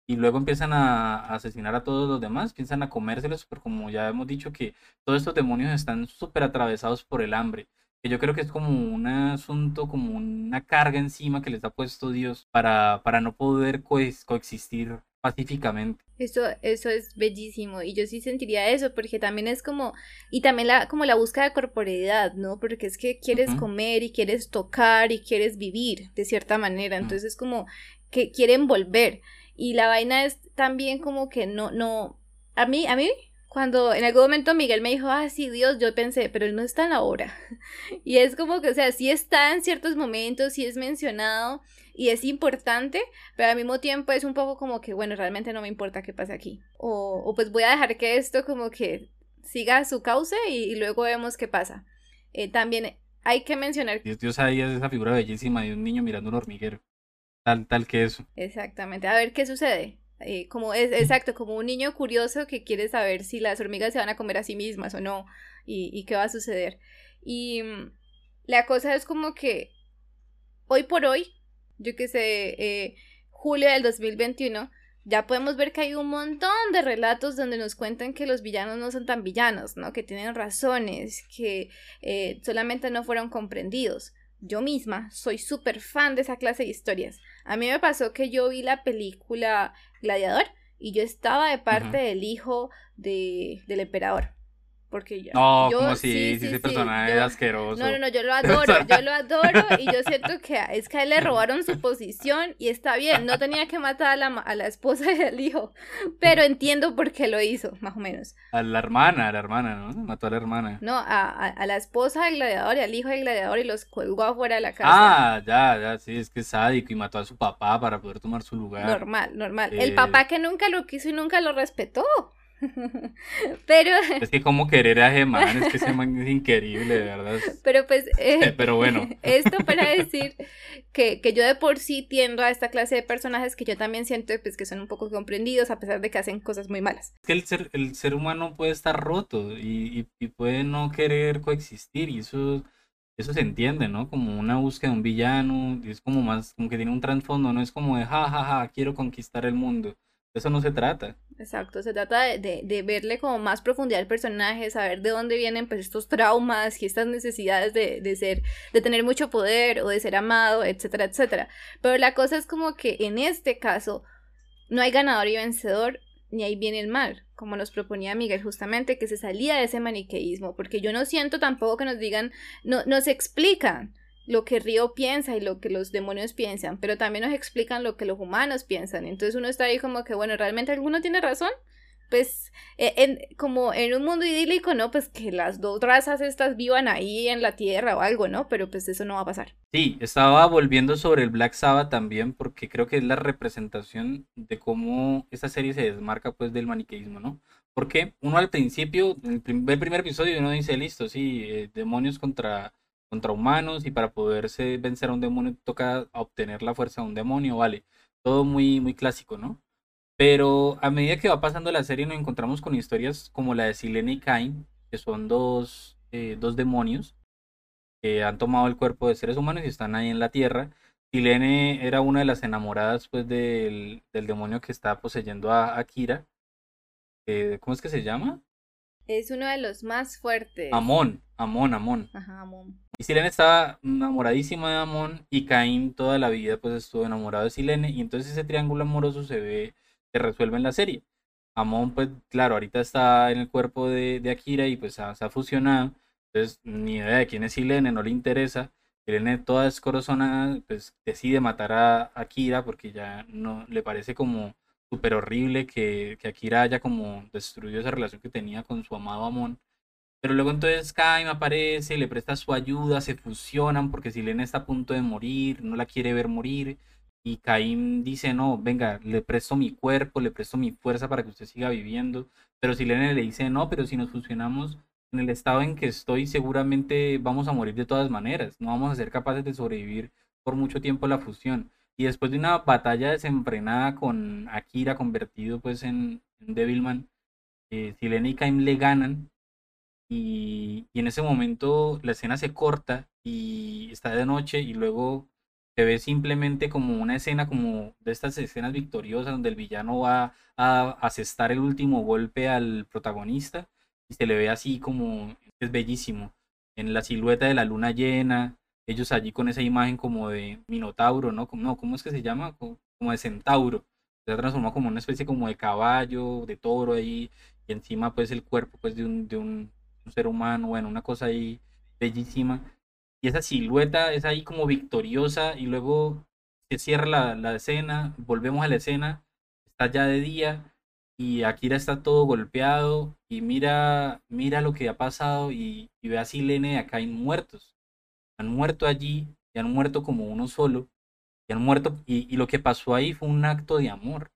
y luego empiezan a, asesinar a todos los demás, piensan a comérselos, pero como ya hemos dicho que todos estos demonios están súper atravesados por el hambre, que yo creo que es como un asunto, como una carga encima que les ha puesto Dios para, para no poder coexistir pacíficamente. Eso, eso es bellísimo y yo sí sentiría eso porque también es como y también la como la búsqueda de corporeidad, ¿no? Porque es que quieres comer y quieres tocar y quieres vivir de cierta manera, entonces es como que quieren volver y la vaina es también como que no, no, a mí, a mí, cuando en algún momento Miguel me dijo, ah, sí, Dios, yo pensé, pero él no está en la obra. y es como que, o sea, sí está en ciertos momentos, sí es mencionado y es importante, pero al mismo tiempo es un poco como que, bueno, realmente no me importa qué pase aquí. O, o pues voy a dejar que esto como que siga su cauce y, luego vemos qué pasa. Eh, también hay que mencionar... Dios, Dios ahí es esa figura bellísima de un niño mirando un hormiguero. Tal, tal que eso. Exactamente. A ver qué sucede. Eh, como es exacto, como un niño curioso que quiere saber si las hormigas se van a comer a sí mismas o no y, qué va a suceder. Y mm, la cosa es como que hoy por hoy, yo que sé, eh, julio del 2021, ya podemos ver que hay un montón de relatos donde nos cuentan que los villanos no son tan villanos, ¿no? Que tienen razones, que eh, solamente no fueron comprendidos. Yo misma soy súper fan de esa clase de historias. A mí me pasó que yo vi la película Gladiador y yo estaba de parte del hijo de, del emperador. Porque yo, no, como si, ese personaje asqueroso. No, no, no, yo lo adoro, yo lo adoro y yo siento que es que a él le robaron su posición y está bien, no tenía que matar a la, a la esposa y al hijo, pero entiendo por qué lo hizo, más o menos. A la hermana, a la hermana, ¿no? Mató a la hermana. No, a, a, la esposa del gladiador y al hijo del gladiador y los colgó afuera de la casa. Ah, ya, ya, sí, es que es sádico y mató a su papá para poder tomar su lugar. Normal, normal. El papá que nunca lo quiso y nunca lo respetó. Pero. Es que como querer a Gemán, es que ese man es increíble, de verdad. Pero pues. Eh, pero bueno. Esto para decir que, que, yo de por sí tiendo a esta clase de personajes que yo también siento pues, que son un poco comprendidos a pesar de que hacen cosas muy malas. Es que el ser, el ser humano puede estar roto y, y, puede no querer coexistir y eso. Eso se entiende, ¿no? Como una búsqueda de un villano, es como más, como que tiene un trasfondo, no es como de, ja, ja, ja, quiero conquistar el mundo eso no se trata. Exacto, se trata de, de, verle como más profundidad al personaje, saber de dónde vienen pues estos traumas y estas necesidades de, de ser, de tener mucho poder o de ser amado, etcétera, etcétera. Pero la cosa es como que en este caso no hay ganador y vencedor, ni hay bien el mal, como nos proponía Miguel justamente, que se salía de ese maniqueísmo, porque yo no siento tampoco que nos digan, no, nos explican lo que Río piensa y lo que los demonios piensan, pero también nos explican lo que los humanos piensan. Entonces uno está ahí como que, bueno, ¿realmente alguno tiene razón? Pues e, como en un mundo idílico, ¿no? Pues que las dos razas estas vivan ahí en la Tierra o algo, ¿no? Pero pues eso no va a pasar. Sí, estaba volviendo sobre el Black Sabbath también porque creo que es la representación de cómo esta serie se desmarca pues del maniqueísmo, ¿no? Porque uno al principio, el primer, episodio, uno dice, listo, sí, eh, demonios contra contra humanos y para poderse vencer a un demonio toca obtener la fuerza de un demonio, vale. Todo muy, muy clásico, ¿no? Pero a medida que va pasando la serie nos encontramos con historias como la de Silene y Cain, que son dos, eh, dos demonios que han tomado el cuerpo de seres humanos y están ahí en la tierra. Silene era una de las enamoradas pues del, del demonio que está poseyendo a Akira. Eh, ¿Cómo es que se llama? Es uno de los más fuertes. Amón, Amón, Amón. Ajá, Amón. Y Silene estaba enamoradísima de Amón y Caín toda la vida pues estuvo enamorado de Silene y entonces ese triángulo amoroso se ve, se resuelve en la serie. Amón pues claro, ahorita está en el cuerpo de, Akira y pues se ha fusionado, entonces ni idea de quién es Silene, no le interesa. Silene toda escorazonada pues decide matar a Akira porque ya no le parece como súper horrible que, que Akira haya como destruido esa relación que tenía con su amado Amon. Pero luego entonces Kaim aparece, le presta su ayuda, se fusionan porque Silene está a punto de morir, no la quiere ver morir. Y Caim dice, no, venga, le presto mi cuerpo, le presto mi fuerza para que usted siga viviendo. Pero Silene le dice, no, pero si nos fusionamos en el estado en que estoy, seguramente vamos a morir de todas maneras. No vamos a ser capaces de sobrevivir por mucho tiempo la fusión. Y después de una batalla desenfrenada con Akira convertido pues en, Devilman, eh, Silene y Kaim le ganan. Y, en ese momento la escena se corta y está de noche y luego se ve simplemente como una escena como de estas escenas victoriosas donde el villano va a asestar el último golpe al protagonista y se le ve así como es bellísimo en la silueta de la luna llena ellos allí con esa imagen como de minotauro, ¿no? No, ¿cómo es que se llama? Como, de centauro. Se ha transformado como una especie como de caballo, de toro ahí, y encima pues el cuerpo pues de un, de un, ser humano, bueno, una cosa ahí bellísima. Y esa silueta es ahí como victoriosa y luego se cierra la, la escena, volvemos a la escena, está ya de día y Akira está todo golpeado y mira, mira lo que ha pasado y, y ve a Silene acá muertos han muerto allí y han muerto como uno solo. Y han muerto, y, lo que pasó ahí fue un acto de amor.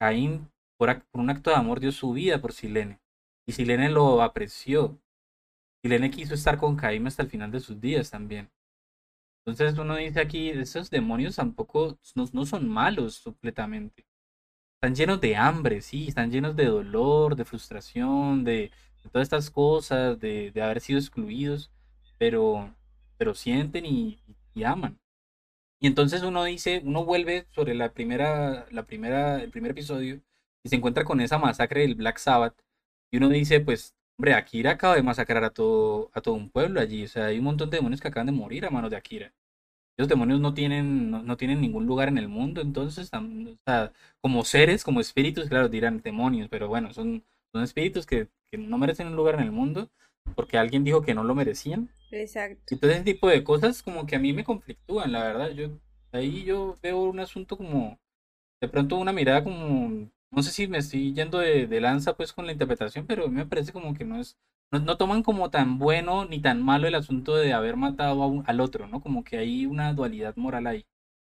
Caín, por, un acto de amor, dio su vida por Silene. Y Silene lo apreció. Silene quiso estar con Caín hasta el final de sus días también. Entonces uno dice aquí, esos demonios tampoco no, son malos completamente. Están llenos de hambre, sí, están llenos de dolor, de frustración, de, todas estas cosas, de, de, haber sido excluidos, pero pero sienten y, aman. Y entonces uno dice, uno vuelve sobre la primera, la primera, el primer episodio y se encuentra con esa masacre del Black Sabbath. Y uno dice, pues, hombre, Akira acaba de masacrar a todo, a todo un pueblo allí. O sea, hay un montón de demonios que acaban de morir a manos de Akira. Esos demonios no tienen, no, tienen ningún lugar en el mundo, entonces, o sea, como seres, como espíritus, claro, dirán demonios, pero bueno, son, son espíritus que, que no merecen un lugar en el mundo porque alguien dijo que no lo merecían. Exacto. Entonces ese tipo de cosas como que a mí me conflictúan, la verdad. Yo ahí yo veo un asunto como de pronto una mirada como no sé si me estoy yendo de, lanza pues con la interpretación, pero a me parece como que no es no, toman como tan bueno ni tan malo el asunto de haber matado al otro, ¿no? Como que hay una dualidad moral ahí.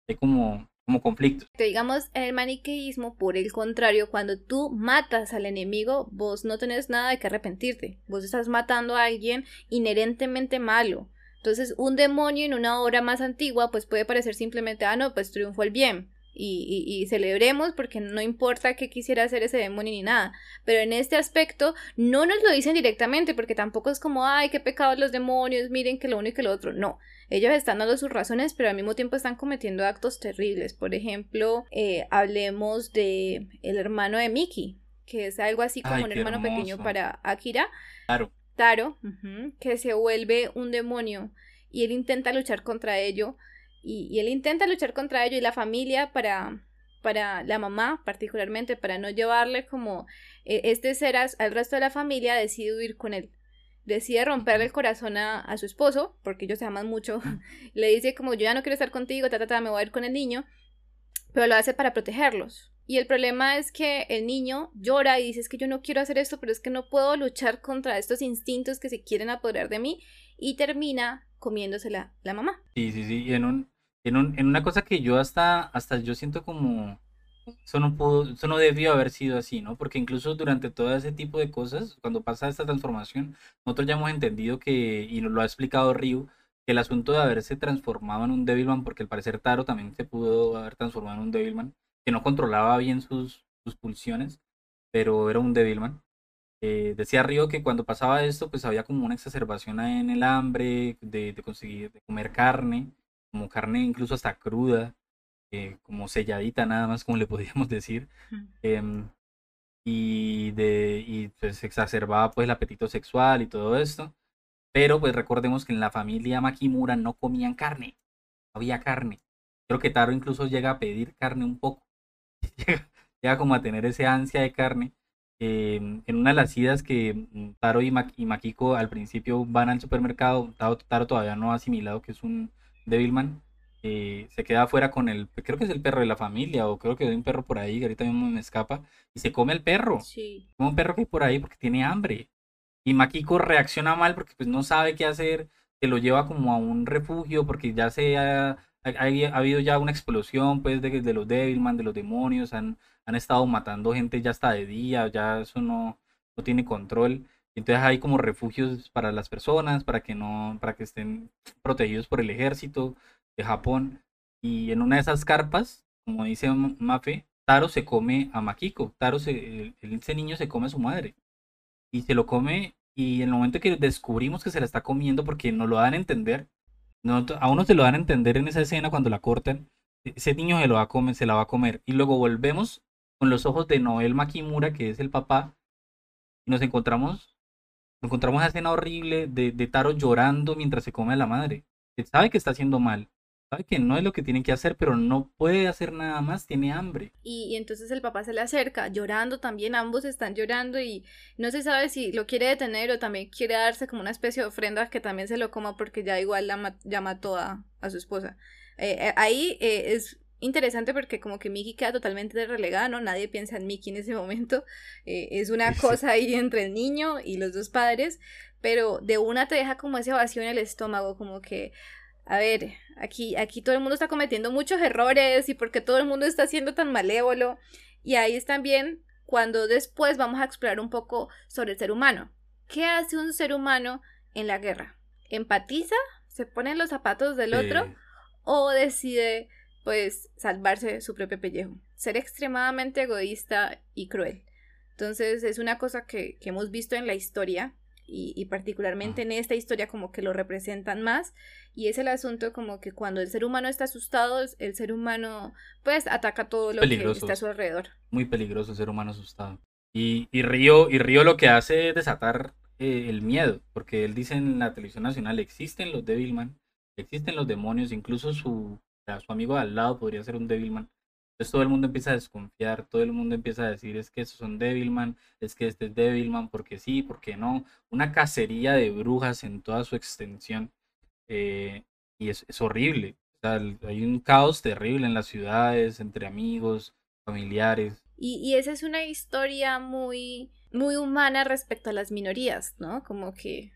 Hay como como conflictos. Digamos, en el maniqueísmo, por el contrario, cuando tú matas al enemigo, vos no tenés nada de que arrepentirte. Vos estás matando a alguien inherentemente malo. Entonces, un demonio en una obra más antigua, pues puede parecer simplemente, ah, no, pues triunfó el bien. Y, y, celebremos porque no importa qué quisiera hacer ese demonio ni nada. Pero en este aspecto no nos lo dicen directamente porque tampoco es como, ay, qué pecados los demonios, miren que lo uno y que lo otro. No, ellos están dando sus razones, pero al mismo tiempo están cometiendo actos terribles. Por ejemplo, eh, hablemos de el hermano de Mickey, que es algo así como un hermano pequeño para Akira. Taro. Taro, que se vuelve un demonio y él intenta luchar contra ello. Y, él intenta luchar contra ello y la familia para, para la mamá particularmente, para no llevarle como eh, este ser al resto de la familia, decide huir con él decide romperle el corazón a, su esposo, porque ellos se aman mucho, le dice como yo ya no quiero estar contigo, ta, ta, ta, me voy a ir con el niño, pero lo hace para protegerlos. Y el problema es que el niño llora y dice es que yo no quiero hacer esto, pero es que no puedo luchar contra estos instintos que se quieren apoderar de mí y termina comiéndose la, mamá. Sí, sí, sí, y en, un, en, un, en una cosa que yo hasta, hasta yo siento como eso no pudo, eso no debió haber sido así, ¿no? Porque incluso durante todo ese tipo de cosas, cuando pasa esta transformación, nosotros ya hemos entendido que, y lo ha explicado Ryu, que el asunto de haberse transformado en un Devilman, porque al parecer Taro también se pudo haber transformado en un Devilman, que no controlaba bien sus, sus pulsiones, pero era un Devilman. Eh, decía Río que cuando pasaba esto, pues había como una exacerbación en el hambre, de, de conseguir, de comer carne, como carne incluso hasta cruda, eh, como selladita nada más, como le podríamos decir. Em, y, de, y pues exacerbaba pues el apetito sexual y todo esto. Pero pues recordemos que en la familia Makimura no comían carne, no había carne. Creo que Taro incluso llega a pedir carne un poco. llega, como a tener ese ansia de carne. Em, en una de las idas que mm, Taro y, Makiko al principio van al supermercado, Taro, Taro, todavía no ha asimilado que es un Devilman, eh, se queda afuera con el, creo que es el perro de la familia, o creo que hay un perro por ahí, que ahorita mismo me escapa, y se come el perro. Sí. Como un perro que hay por ahí porque tiene hambre. Y Makiko reacciona mal porque pues no sabe qué hacer, se lo lleva como a un refugio porque ya se ha, ha, habido ya una explosión pues de, de los Devilman, de los demonios, han, han estado matando gente ya hasta de día, ya eso no, no tiene control. Entonces hay como refugios para las personas, para que no, para que estén protegidos por el ejército de Japón. Y en una de esas carpas, como dice Mafe, Taro se come a Makiko. Taro, se, ese niño se come a su madre. Y se lo come, y en el momento que descubrimos que se la está comiendo, porque nos lo dan a entender, no, a uno se lo dan a entender en esa escena cuando la cortan, e, ese niño se, lo va a comer, se la va a comer. Y luego volvemos con los ojos de Noel Makimura, que es el papá, y nos encontramos, encontramos esa escena horrible de, Taro llorando mientras se come a la madre. sabe que está haciendo mal, sabe que no es lo que tiene que hacer, pero no puede hacer nada más, tiene hambre. Y, entonces el papá se le acerca, llorando también, ambos están llorando y no se sabe si lo quiere detener o también quiere darse como una especie de ofrenda que también se lo coma porque ya igual la ya mató a, su esposa. Eh, eh, ahí eh, es interesante porque como que Mickey queda totalmente relegada, ¿no? Nadie piensa en Mickey en ese momento. es una cosa ahí entre el niño y los dos padres, pero de una te deja como ese vacío en el estómago, como que a ver, aquí, aquí todo el mundo está cometiendo muchos errores y porque todo el mundo está siendo tan malévolo. Y ahí es también cuando después vamos a explorar un poco sobre el ser humano. ¿Qué hace un ser humano en la guerra? ¿Empatiza? ¿Se pone en los zapatos del otro? ¿O decide, pues, salvarse su propio pellejo? Ser extremadamente egoísta y cruel. Entonces es una cosa que, que hemos visto en la historia y, particularmente en esta historia como que lo representan más y es el asunto como que cuando el ser humano está asustado el ser humano pues ataca todo lo que está a su alrededor muy peligroso el ser humano asustado y, y Río y Río lo que hace es desatar eh, el miedo porque él dice en la televisión nacional existen los Devilman existen los demonios incluso su, su amigo de al lado podría ser un Devilman entonces todo el mundo empieza a desconfiar, todo el mundo empieza a decir es que esos son Devilman, es que este es Devilman, porque sí, porque no. Una cacería de brujas en toda su extensión. Eh, y es, horrible. hay un caos terrible en las ciudades, entre amigos, familiares. Y, y esa es una historia muy, muy humana respecto a las minorías, ¿no? Como que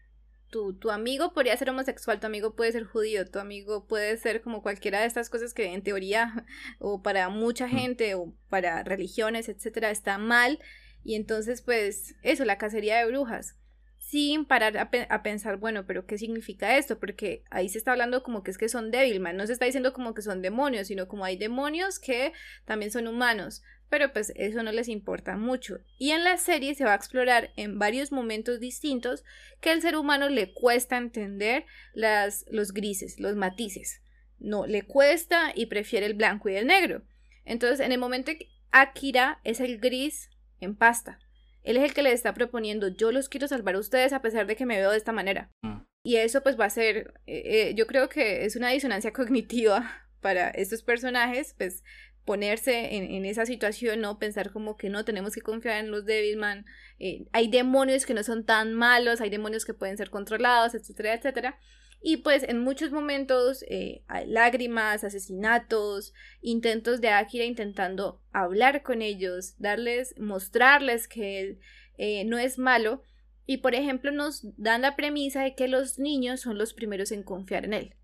tu, tu, amigo podría ser homosexual, tu amigo puede ser judío, tu amigo puede ser como cualquiera de estas cosas que en teoría o para mucha gente o para religiones, etcétera, está mal. Y entonces, pues, eso, la cacería de brujas. Sin parar a, pensar, bueno, pero ¿qué significa esto? Porque ahí se está hablando como que es que son débilman, no se está diciendo como que son demonios, sino como hay demonios que también son humanos pero pues eso no les importa mucho. Y en la serie se va a explorar en varios momentos distintos que al ser humano le cuesta entender las, los grises, los matices. No, le cuesta y prefiere el blanco y el negro. Entonces, en el momento que Akira es el gris en pasta, él es el que le está proponiendo, yo los quiero salvar a ustedes a pesar de que me veo de esta manera. Mm. Y eso pues va a ser, eh, eh, yo creo que es una disonancia cognitiva para estos personajes, pues ponerse en, esa situación, ¿no? Pensar como que no tenemos que confiar en los Devilman, eh, hay demonios que no son tan malos, hay demonios que pueden ser controlados, etcétera, etcétera. Y pues en muchos momentos eh, hay lágrimas, asesinatos, intentos de Akira intentando hablar con ellos, darles, mostrarles que eh, no es malo. Y por ejemplo nos dan la premisa de que los niños son los primeros en confiar en él.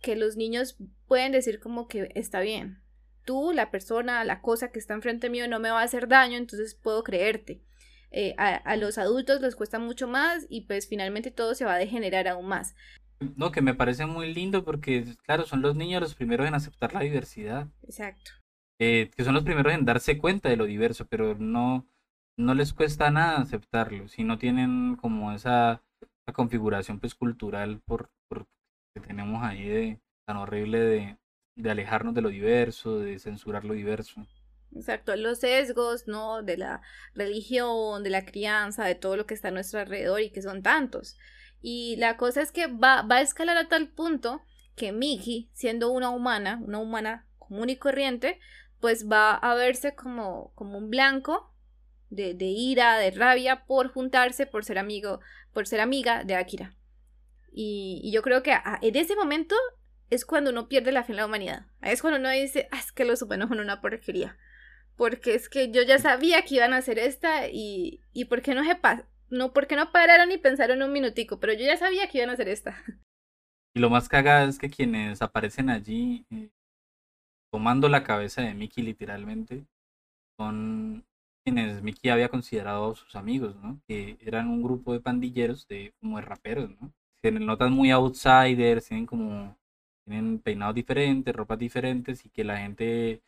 Que los niños pueden decir como que está bien, tú, la persona, la cosa que está enfrente mío no me va a hacer daño, entonces puedo creerte. Eh, a, los adultos les cuesta mucho más y pues finalmente todo se va a degenerar aún más. No, que me parece muy lindo porque, claro, son los niños los primeros en aceptar la diversidad. Exacto. Eh, que son los primeros en darse cuenta de lo diverso, pero no, no les cuesta nada aceptarlo, si no tienen como esa, configuración pues cultural por, que tenemos ahí de tan horrible de, de alejarnos de lo diverso, de censurar lo diverso. Exacto, los sesgos, ¿no? De la religión, de la crianza, de todo lo que está a nuestro alrededor y que son tantos. Y la cosa es que va, va a escalar a tal punto que Miki, siendo una humana, una humana común y corriente, pues va a verse como, como un blanco de, de, ira, de rabia por juntarse, por ser amigo, por ser amiga de Akira. Y yo creo que en ese momento es cuando uno pierde la fe en la humanidad. Es cuando uno dice, ah, es que los humanos son una porquería porque es que yo ya sabía que iban a hacer esta y, y ¿por qué no se no, ¿por no pararon y pensaron un minutico? Pero yo ya sabía que iban a hacer esta. Y lo más cagado es que quienes aparecen allí eh, tomando la cabeza de Mickey literalmente son quienes Mickey había considerado sus amigos, ¿no? Que eran un grupo de pandilleros, de como de raperos, ¿no? Se notan muy outsiders, tienen como tienen peinados diferentes, ropas diferentes y que la gente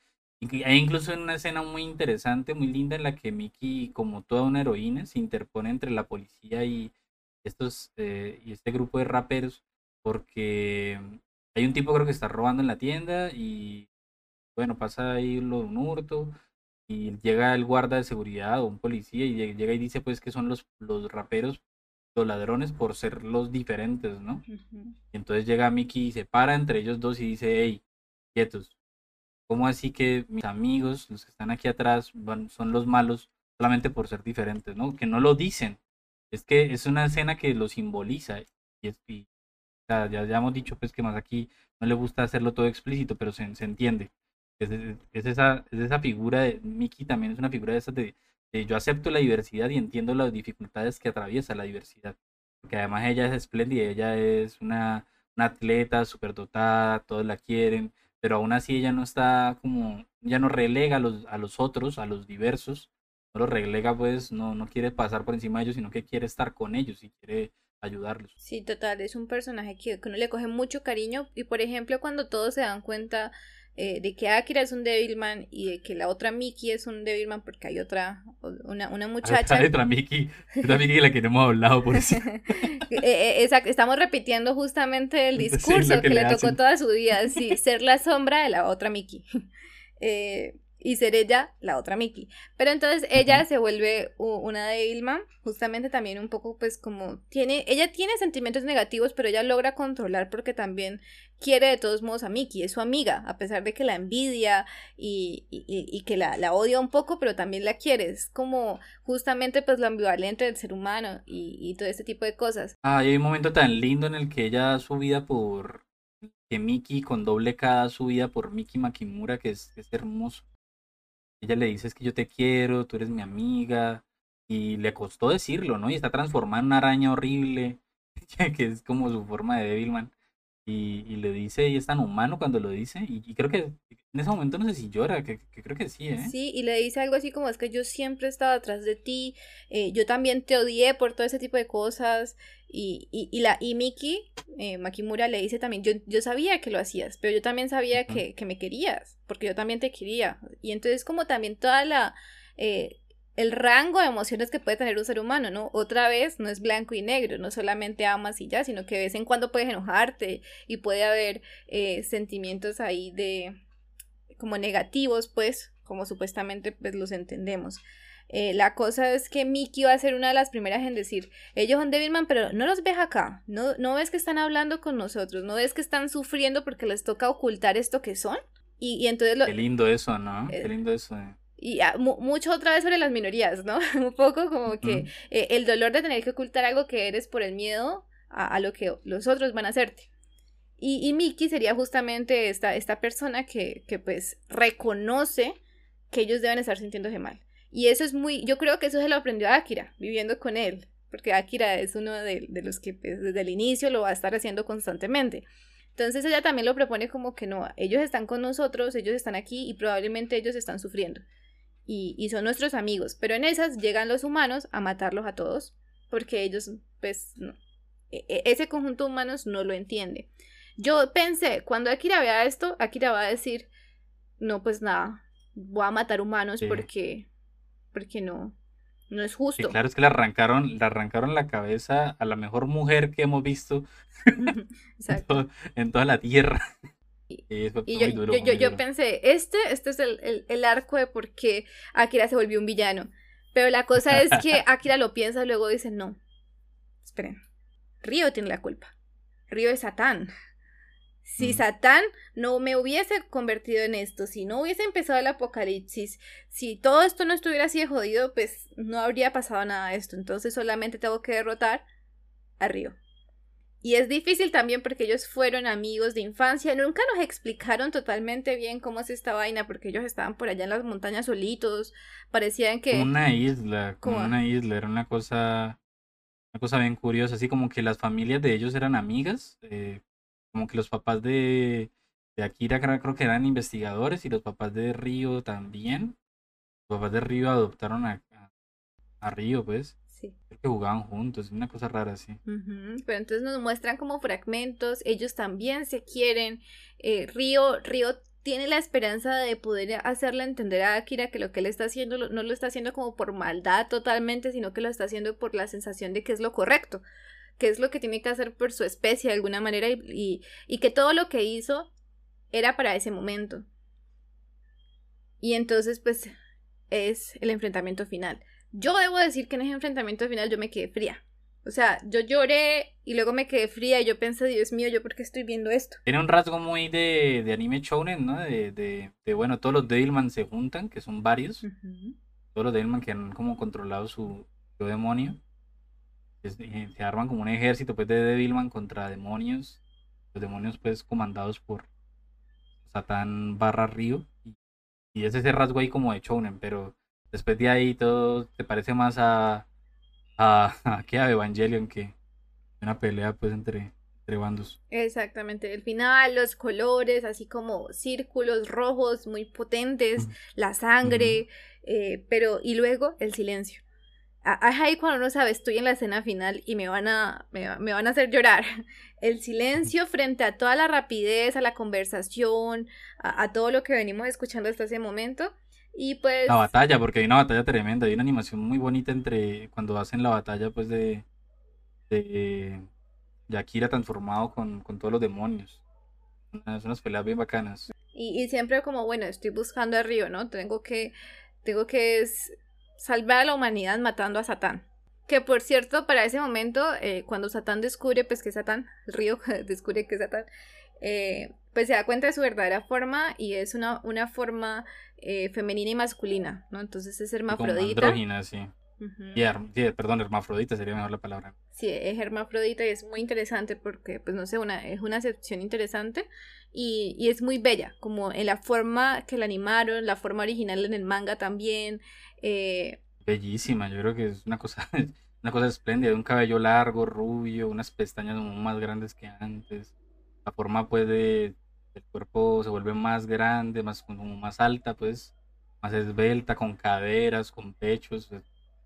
hay incluso una escena muy interesante, muy linda, en la que Mickey, como toda una heroína, se interpone entre la policía y estos eh, y este grupo de raperos, porque hay un tipo creo que está robando en la tienda y bueno, pasa ahí lo de un hurto y llega el guarda de seguridad o un policía y llega y dice pues que son los, los raperos los ladrones por ser los diferentes, ¿no? Y entonces llega Mickey y se para entre ellos dos y dice, hey, quietos, ¿Cómo así que mis amigos, los que están aquí atrás, son los malos solamente por ser diferentes, ¿no? Que no lo dicen. Es que es una escena que lo simboliza. Y, es, ya, ya hemos dicho pues que más aquí no le gusta hacerlo todo explícito, pero se, se entiende. Es, es, esa, es esa figura de Mickey también es una figura de esas de, de, yo acepto la diversidad y entiendo las dificultades que atraviesa la diversidad. Porque además ella es espléndida, ella es una, una atleta dotada, todos la quieren, pero aún así ella no está como, ya no relega a los, a los otros, a los diversos, no los relega pues, no, no quiere pasar por encima de ellos, sino que quiere estar con ellos y quiere ayudarlos. Sí, total, es un personaje que uno le coge mucho cariño y por ejemplo cuando todos se dan cuenta eh, de que Akira es un Devilman y de que la otra Miki es un Devilman porque hay otra, una, una muchacha. Hay otra Miki, otra Miki de la que no hemos hablado por eso. Eh, eh, estamos repitiendo justamente el discurso que, le, tocó toda su vida, sí, ser la sombra de la otra Miki. Eh, y ser ella la otra Mickey. Pero entonces ella se vuelve una de Ilma, justamente también un poco pues como tiene, ella tiene sentimientos negativos, pero ella logra controlar porque también quiere de todos modos a Mickey, es su amiga, a pesar de que la envidia y, y, que la, la, odia un poco, pero también la quiere, es como justamente pues lo ambivalente del ser humano y, todo este tipo de cosas. Ah, hay un momento tan lindo en el que ella da su vida por que Mickey con doble cada su vida por Mickey Makimura, que es, es hermoso. Ella le dice es que yo te quiero, tú eres mi amiga. Y le costó decirlo, ¿no? Y está transformada en una araña horrible, que es como su forma de Devilman. Y, y, le dice, y es tan humano cuando lo dice, y, creo que en ese momento no sé si llora, que, creo que sí, ¿eh? Sí, y le dice algo así como, es que yo siempre he estado atrás de ti, eh, yo también te odié por todo ese tipo de cosas, y, y, y la, y Miki, eh, Makimura le dice también, yo, yo sabía que lo hacías, pero yo también sabía que, que me querías, porque yo también te quería, y entonces como también toda la... Eh, el rango de emociones que puede tener un ser humano, ¿no? Otra vez, no es blanco y negro, no solamente amas y ya, sino que de vez en cuando puedes enojarte y puede haber eh, sentimientos ahí de como negativos, pues, como supuestamente pues los entendemos. Eh, la cosa es que Mickey va a ser una de las primeras en decir, ellos son Devilman, pero no los ves acá, no, no ves que están hablando con nosotros, no ves que están sufriendo porque les toca ocultar esto que son. Y, y entonces lo... Qué lindo eso, ¿no? Qué eh, lindo eso y mucho otra vez sobre las minorías, ¿no? Un poco como que eh, el dolor de tener que ocultar algo que eres por el miedo a, lo que los otros van a hacerte. Y, y Miki sería justamente esta, esta persona que, que pues reconoce que ellos deben estar sintiéndose mal. Y eso es muy, yo creo que eso se lo aprendió Akira, viviendo con él, porque Akira es uno de, de los que pues, desde el inicio lo va a estar haciendo constantemente. Entonces ella también lo propone como que no, ellos están con nosotros, ellos están aquí y probablemente ellos están sufriendo. Y, y son nuestros amigos, pero en esas llegan los humanos a matarlos a todos, porque ellos, pues, no, e, e, ese conjunto de humanos no lo entiende. Yo pensé, cuando Akira vea esto, Akira va a decir, no, pues nada, voy a matar humanos porque, porque no, no es justo. claro, es que le arrancaron, le arrancaron la cabeza a la mejor mujer que hemos visto en, toda la tierra. Y, yo, pensé, este, este es el, el, arco de por qué Akira se volvió un villano. Pero la cosa es que Akira lo piensa y luego dice, no, esperen, Río tiene la culpa. Río es Satán. Si Satán no me hubiese convertido en esto, si no hubiese empezado el apocalipsis, si todo esto no estuviera así de jodido, pues no habría pasado nada de esto. Entonces solamente tengo que derrotar a Río. Y es difícil también porque ellos fueron amigos de infancia. Nunca nos explicaron totalmente bien cómo es esta vaina, porque ellos estaban por allá en las montañas solitos. Parecían que. Como una isla, como una isla. Era una cosa. Una cosa bien curiosa. Así como que las familias de ellos eran amigas. Eh, como que los papás de, de Akira creo que eran investigadores y los papás de Río también. Los papás de Río adoptaron a, a, Río, pues. Sí. Que jugaban juntos, una cosa rara así. Pero entonces nos muestran como fragmentos, ellos también se quieren. Eh, Río, Río tiene la esperanza de poder hacerle entender a Akira que lo que él está haciendo no lo está haciendo como por maldad totalmente, sino que lo está haciendo por la sensación de que es lo correcto qué es lo que tiene que hacer por su especie de alguna manera y, y, que todo lo que hizo era para ese momento. Y entonces pues es el enfrentamiento final. Yo debo decir que en ese enfrentamiento final yo me quedé fría. O sea, yo lloré y luego me quedé fría y yo pensé, Dios mío, ¿yo por qué estoy viendo esto? Tiene un rasgo muy de, de anime shounen, ¿no? De, de, de, bueno, todos los Devilman se juntan, que son varios. Todos los Devilman que han como controlado su, su demonio. Eh, se arman como un ejército pues de Devilman contra demonios. Los demonios pues comandados por Satán barra Río. Y, es ese rasgo ahí como de Chonen, pero después de ahí todo te parece más a, a, a, a Evangelion que una pelea pues entre, entre bandos. Exactamente, el final, los colores, así como círculos rojos muy potentes, la sangre, eh, pero y luego el silencio ahí cuando uno sabe, estoy en la escena final y me van a, me, van a hacer llorar. El silencio frente a toda la rapidez, a la conversación, a, todo lo que venimos escuchando hasta ese momento. Y pues... La batalla, porque hay una batalla tremenda, hay una animación muy bonita entre cuando hacen la batalla pues de... de, de Akira transformado con, con todos los demonios. Son unas peleas bien bacanas. Y, y siempre como, bueno, estoy buscando a Río, ¿no? Tengo que... Tengo que salvar a la humanidad matando a Satán. Que por cierto, para ese momento, eh, cuando Satán descubre pues que es Satán, el río descubre que es Satán, eh, pues se da cuenta de su verdadera forma y es una, una forma eh, femenina y masculina, ¿no? Entonces es hermafrodita. Andrógina, sí. perdón, hermafrodita sería mejor la palabra. Sí, es hermafrodita y es muy interesante porque, pues no sé, una, es una acepción interesante y, y, es muy bella, como en la forma que la animaron, la forma original en el manga también, eh, Bellísima, yo creo que es una cosa, una cosa espléndida, un cabello largo, rubio, unas pestañas más grandes que antes. La forma pues de, el cuerpo se vuelve más grande, más, como más alta, pues, más esbelta, con caderas, con pechos,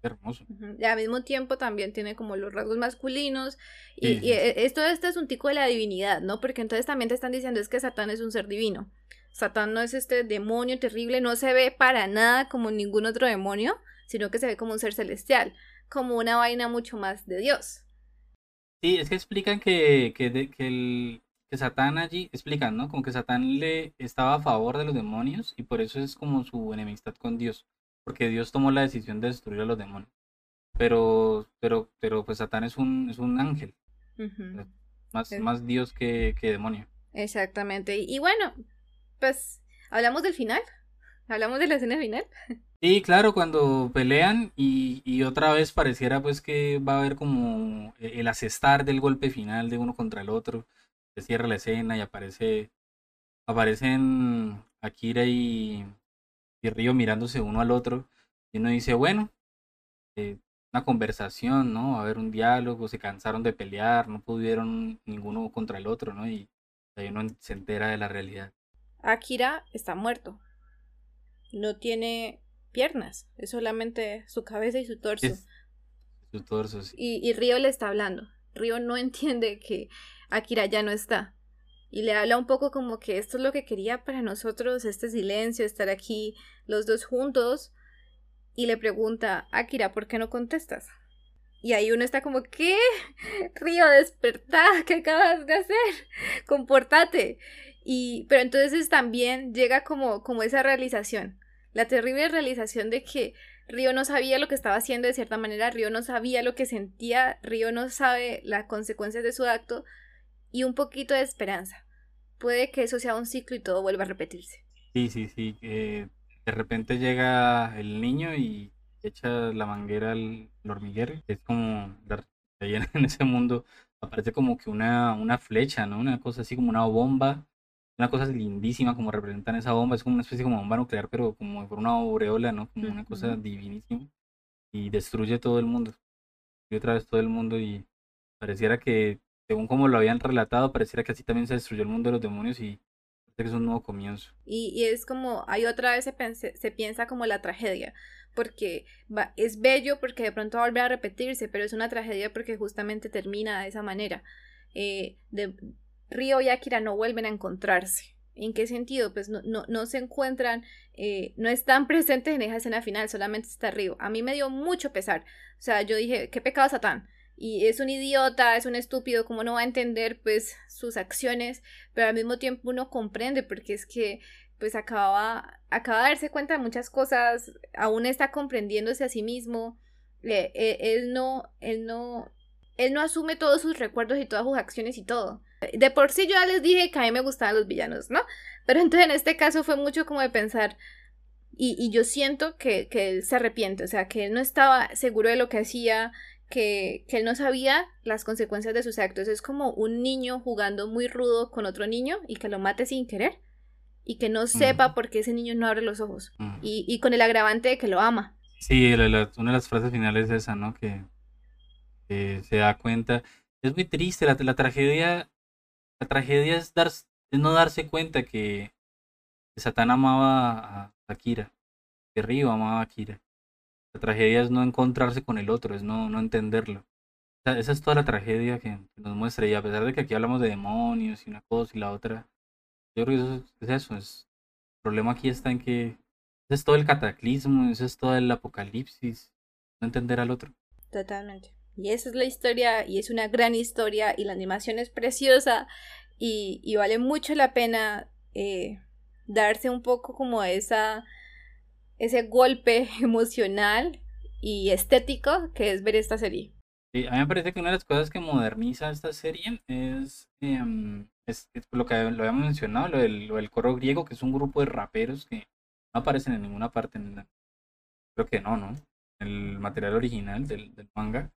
hermoso. Y al mismo tiempo también tiene como los rasgos masculinos. Y, e, esto, esto es un tico de la divinidad, ¿no? Porque entonces también te están diciendo es que Satán es un ser divino. Satán no es este demonio terrible, no se ve para nada como ningún otro demonio, sino que se ve como un ser celestial, como una vaina mucho más de Dios. Sí, es que explican que, que, que, el, que Satán allí, explican, ¿no? Como que Satán le estaba a favor de los demonios y por eso es como su enemistad con Dios, porque Dios tomó la decisión de destruir a los demonios. Pero, pero, pero pues Satán es un, es un ángel, más, más Dios que, que demonio. Exactamente. Y bueno, pues, ¿hablamos del final? ¿Hablamos de la escena final? Sí, claro, cuando pelean y, y, otra vez pareciera pues que va a haber como el asestar del golpe final de uno contra el otro. Se cierra la escena y aparece aparecen Akira y, y Río mirándose uno al otro y uno dice, bueno, eh, una conversación, ¿no? A haber un diálogo, se cansaron de pelear, no pudieron ninguno contra el otro, ¿no? Y Ahí uno se entera de la realidad. Akira está muerto. No tiene piernas, es solamente su cabeza y su torso. su torso, sí. Y, y Río le está hablando. Río no entiende que Akira ya no está. Y le habla un poco como que esto es lo que quería para nosotros, este silencio, estar aquí los dos juntos. Y le pregunta, Akira, ¿por qué no contestas? Y ahí uno está como, ¿qué? Río, despertá, ¿qué acabas de hacer? Comportate. Y, pero entonces también llega como, como esa realización, la terrible realización de que Río no sabía lo que estaba haciendo de cierta manera, Río no sabía lo que sentía, Río no sabe las consecuencias de su acto y un poquito de esperanza. Puede que eso sea un ciclo y todo vuelva a repetirse. Sí, sí, sí. Eh, de repente llega el niño y echa la manguera al, hormiguero. Es como, en ese mundo aparece como que una, una flecha, ¿no? Una cosa así como una bomba. Una cosa lindísima como representan esa bomba. Es como una especie como bomba nuclear, pero como por una aureola, ¿no? Como una cosa divinísima. Y destruye todo el mundo. Y otra vez todo el mundo y pareciera que, según como lo habían relatado, pareciera que así también se destruyó el mundo de los demonios y que es un nuevo comienzo. Y, y es como, hay otra vez se, se piensa como la tragedia, porque es bello porque de pronto vuelve a repetirse, pero es una tragedia porque justamente termina de esa manera. Eh, de, Río y Akira no vuelven a encontrarse. ¿En qué sentido? Pues no, no, no se encuentran, eh, no están presentes en esa escena final, solamente está Río. A mí me dio mucho pesar. O sea, yo dije, qué pecado Satán. Y es un idiota, es un estúpido, ¿cómo no va a entender pues sus acciones? Pero al mismo tiempo uno comprende porque es que pues acaba, acaba de darse cuenta de muchas cosas, aún está comprendiéndose a sí mismo, eh, él no, él no, él no asume todos sus recuerdos y todas sus acciones y todo. De por sí yo ya les dije que a mí me gustaban los villanos, ¿no? Pero entonces en este caso fue mucho como de pensar, y, y yo siento que, que, él se arrepiente, o sea, que él no estaba seguro de lo que hacía, que, que él no sabía las consecuencias de sus actos. Es como un niño jugando muy rudo con otro niño y que lo mate sin querer y que no sepa por qué ese niño no abre los ojos. y, y, con el agravante de que lo ama. Sí, una de las frases finales es esa, ¿no? Que, se da cuenta. Es muy triste, la, la tragedia la tragedia es, dar, no darse cuenta que, Satán amaba a Akira, que Río amaba a Akira. La tragedia es no encontrarse con el otro, es no, no entenderlo. esa es toda la tragedia que, nos muestra. Y a pesar de que aquí hablamos de demonios y una cosa y la otra, yo creo que eso es, eso. Es, el problema aquí está en que ese es todo el cataclismo, ese es todo el apocalipsis, no entender al otro. Totalmente. Y esa es la historia, y es una gran historia, y la animación es preciosa, y, y vale mucho la pena eh, darse un poco como esa, ese golpe emocional y estético que es ver esta serie. Sí, a mí me parece que una de las cosas que moderniza esta serie es em, es, lo que lo habíamos mencionado, lo del, lo del, coro griego, que es un grupo de raperos que no aparecen en ninguna parte. En creo que no, ¿no? El material original del, del, manga.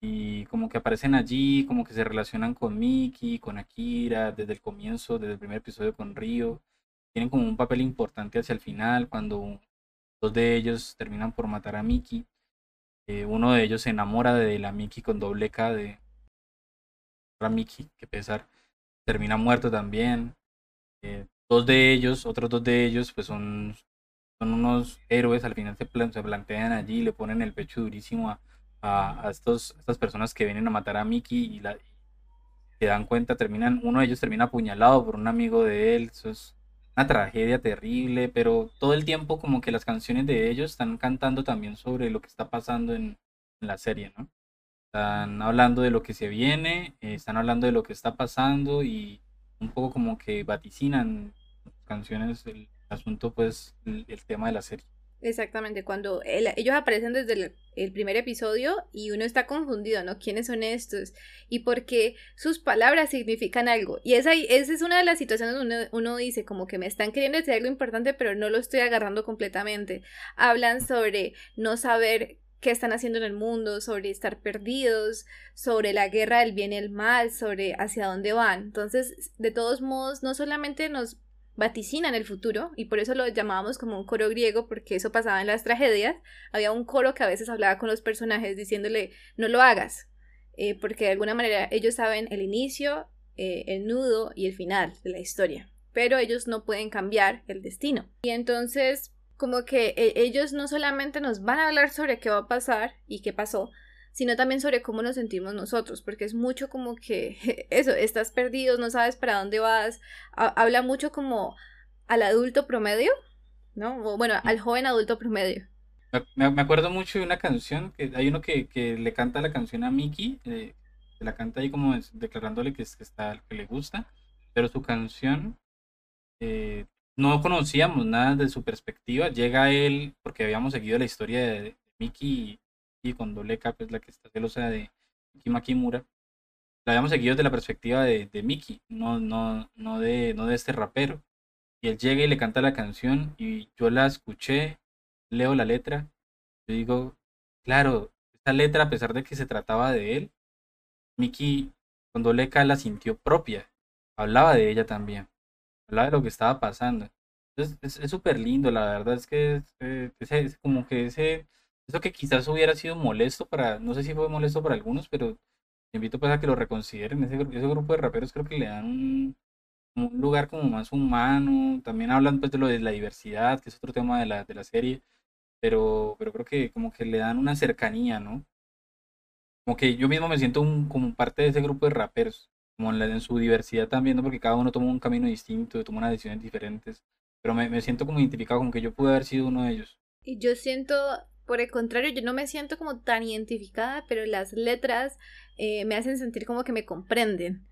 Y como que aparecen allí, como que se relacionan con Miki, con Akira, desde el comienzo, desde el primer episodio con Ryo. Tienen como un papel importante hacia el final, cuando dos de ellos terminan por matar a Miki. Eh, uno de ellos se enamora de la Miki con doble K de la Miki, que pesar termina muerto también. Eh, dos de ellos, otros dos de ellos, pues son, son unos héroes, al final se, se plantean allí, le ponen el pecho durísimo a, a, estos, estas personas que vienen a matar a Mickey y, la, se dan cuenta, terminan, uno de ellos termina apuñalado por un amigo de él, eso es una tragedia terrible, pero todo el tiempo como que las canciones de ellos están cantando también sobre lo que está pasando en, en la serie, ¿no? Están hablando de lo que se viene, eh, están hablando de lo que está pasando y un poco como que vaticinan canciones el asunto, pues el, tema de la serie. Exactamente, cuando ellos aparecen desde el, primer episodio y uno está confundido, ¿no? ¿Quiénes son estos? Y porque sus palabras significan algo. Y esa, esa es una de las situaciones donde uno, uno, dice como que me están queriendo decir algo importante, pero no lo estoy agarrando completamente. Hablan sobre no saber qué están haciendo en el mundo, sobre estar perdidos, sobre la guerra del bien y el mal, sobre hacia dónde van. Entonces, de todos modos, no solamente nos vaticinan el futuro, y por eso lo llamábamos como un coro griego, porque eso pasaba en las tragedias, había un coro que a veces hablaba con los personajes diciéndole, no lo hagas, eh, porque de alguna manera ellos saben el inicio, eh, el nudo y el final de la historia, pero ellos no pueden cambiar el destino. Y entonces, como que e, ellos no solamente nos van a hablar sobre qué va a pasar y qué pasó, sino también sobre cómo nos sentimos nosotros, porque es mucho como que eso, estás perdido, no sabes para dónde vas, habla mucho como al adulto promedio, ¿no? O bueno, al joven adulto promedio. Me, acuerdo mucho de una canción, que hay uno que, que le canta la canción a Mickey, eh, la canta ahí como declarándole que, que, está, que le gusta, pero su canción eh, no conocíamos nada de su perspectiva, llega él, porque habíamos seguido la historia de Mickey y con doble pues la que está celosa de Miki Makimura, la habíamos seguido desde la perspectiva de, de Miki, no, no, no, de, no de este rapero. Y él llega y le canta la canción y yo la escuché, leo la letra, yo digo, claro, esta letra, a pesar de que se trataba de él, Miki con doble K la sintió propia, hablaba de ella también, hablaba de lo que estaba pasando. Entonces es súper lindo, la verdad es que es, es como que ese eso que quizás hubiera sido molesto para, no sé si fue molesto para algunos, pero invito pues a que lo reconsideren. Ese, ese grupo de raperos creo que le dan un, lugar como más humano. También hablan pues de lo de la diversidad, que es otro tema de la, de la serie. Pero, pero creo que como que le dan una cercanía, ¿no? Como que yo mismo me siento como parte de ese grupo de raperos, como en, la, en su diversidad también, ¿no? porque cada uno toma un camino distinto, toma unas decisiones diferentes. Pero me, me siento como identificado, como que yo pude haber sido uno de ellos. Y yo siento por el contrario, yo no me siento como tan identificada, pero las letras eh, me hacen sentir como que me comprenden.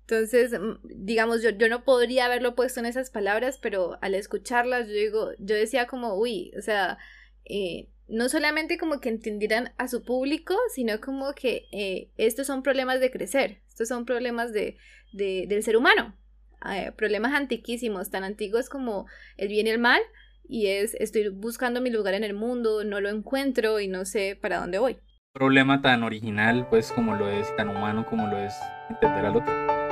Entonces, mm, digamos, yo, yo no podría haberlo puesto en esas palabras, pero al escucharlas, yo digo, yo decía como, uy, o sea, eh, no solamente como que entendieran a su público, sino como que eh, estos son problemas de crecer, estos son problemas de, de del ser humano, problemas antiquísimos, tan antiguos como el bien y el mal, y es estoy buscando mi lugar en el mundo, no lo encuentro y no sé para dónde voy. Problema tan original pues como lo es, tan humano como lo es entender al otro.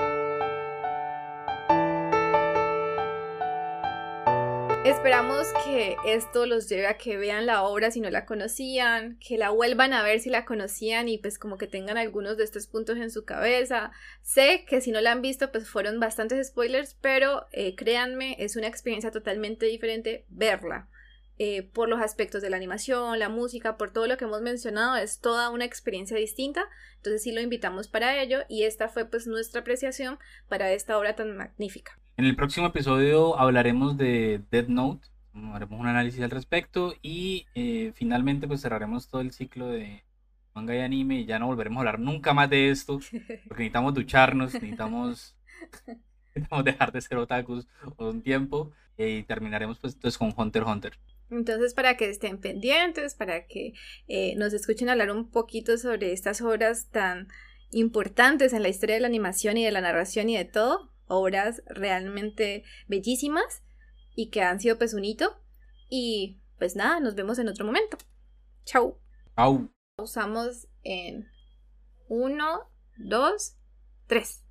Esperamos que esto los lleve a que vean la obra si no la conocían, que la vuelvan a ver si la conocían y pues como que tengan algunos de estos puntos en su cabeza. Sé que si no la han visto pues fueron bastantes spoilers, pero eh, créanme, es una experiencia totalmente diferente verla. Eh, por los aspectos de la animación, la música, por todo lo que hemos mencionado, es toda una experiencia distinta. Entonces sí lo invitamos para ello y esta fue pues nuestra apreciación para esta obra tan magnífica. En el próximo episodio hablaremos de Dead Note, haremos un análisis al respecto y eh, finalmente pues cerraremos todo el ciclo de manga y anime y ya no volveremos a hablar nunca más de esto porque necesitamos ducharnos, necesitamos, dejar de ser otakus por un tiempo y terminaremos pues entonces con Hunter x Hunter. Entonces, para que estén pendientes, para que eh, nos escuchen hablar un poquito sobre estas obras tan importantes en la historia de la animación y de la narración y de todo, obras realmente bellísimas y que han sido pues un hito. Y pues nada, nos vemos en otro momento. Chau. Chau. Usamos en 1, 2, 3.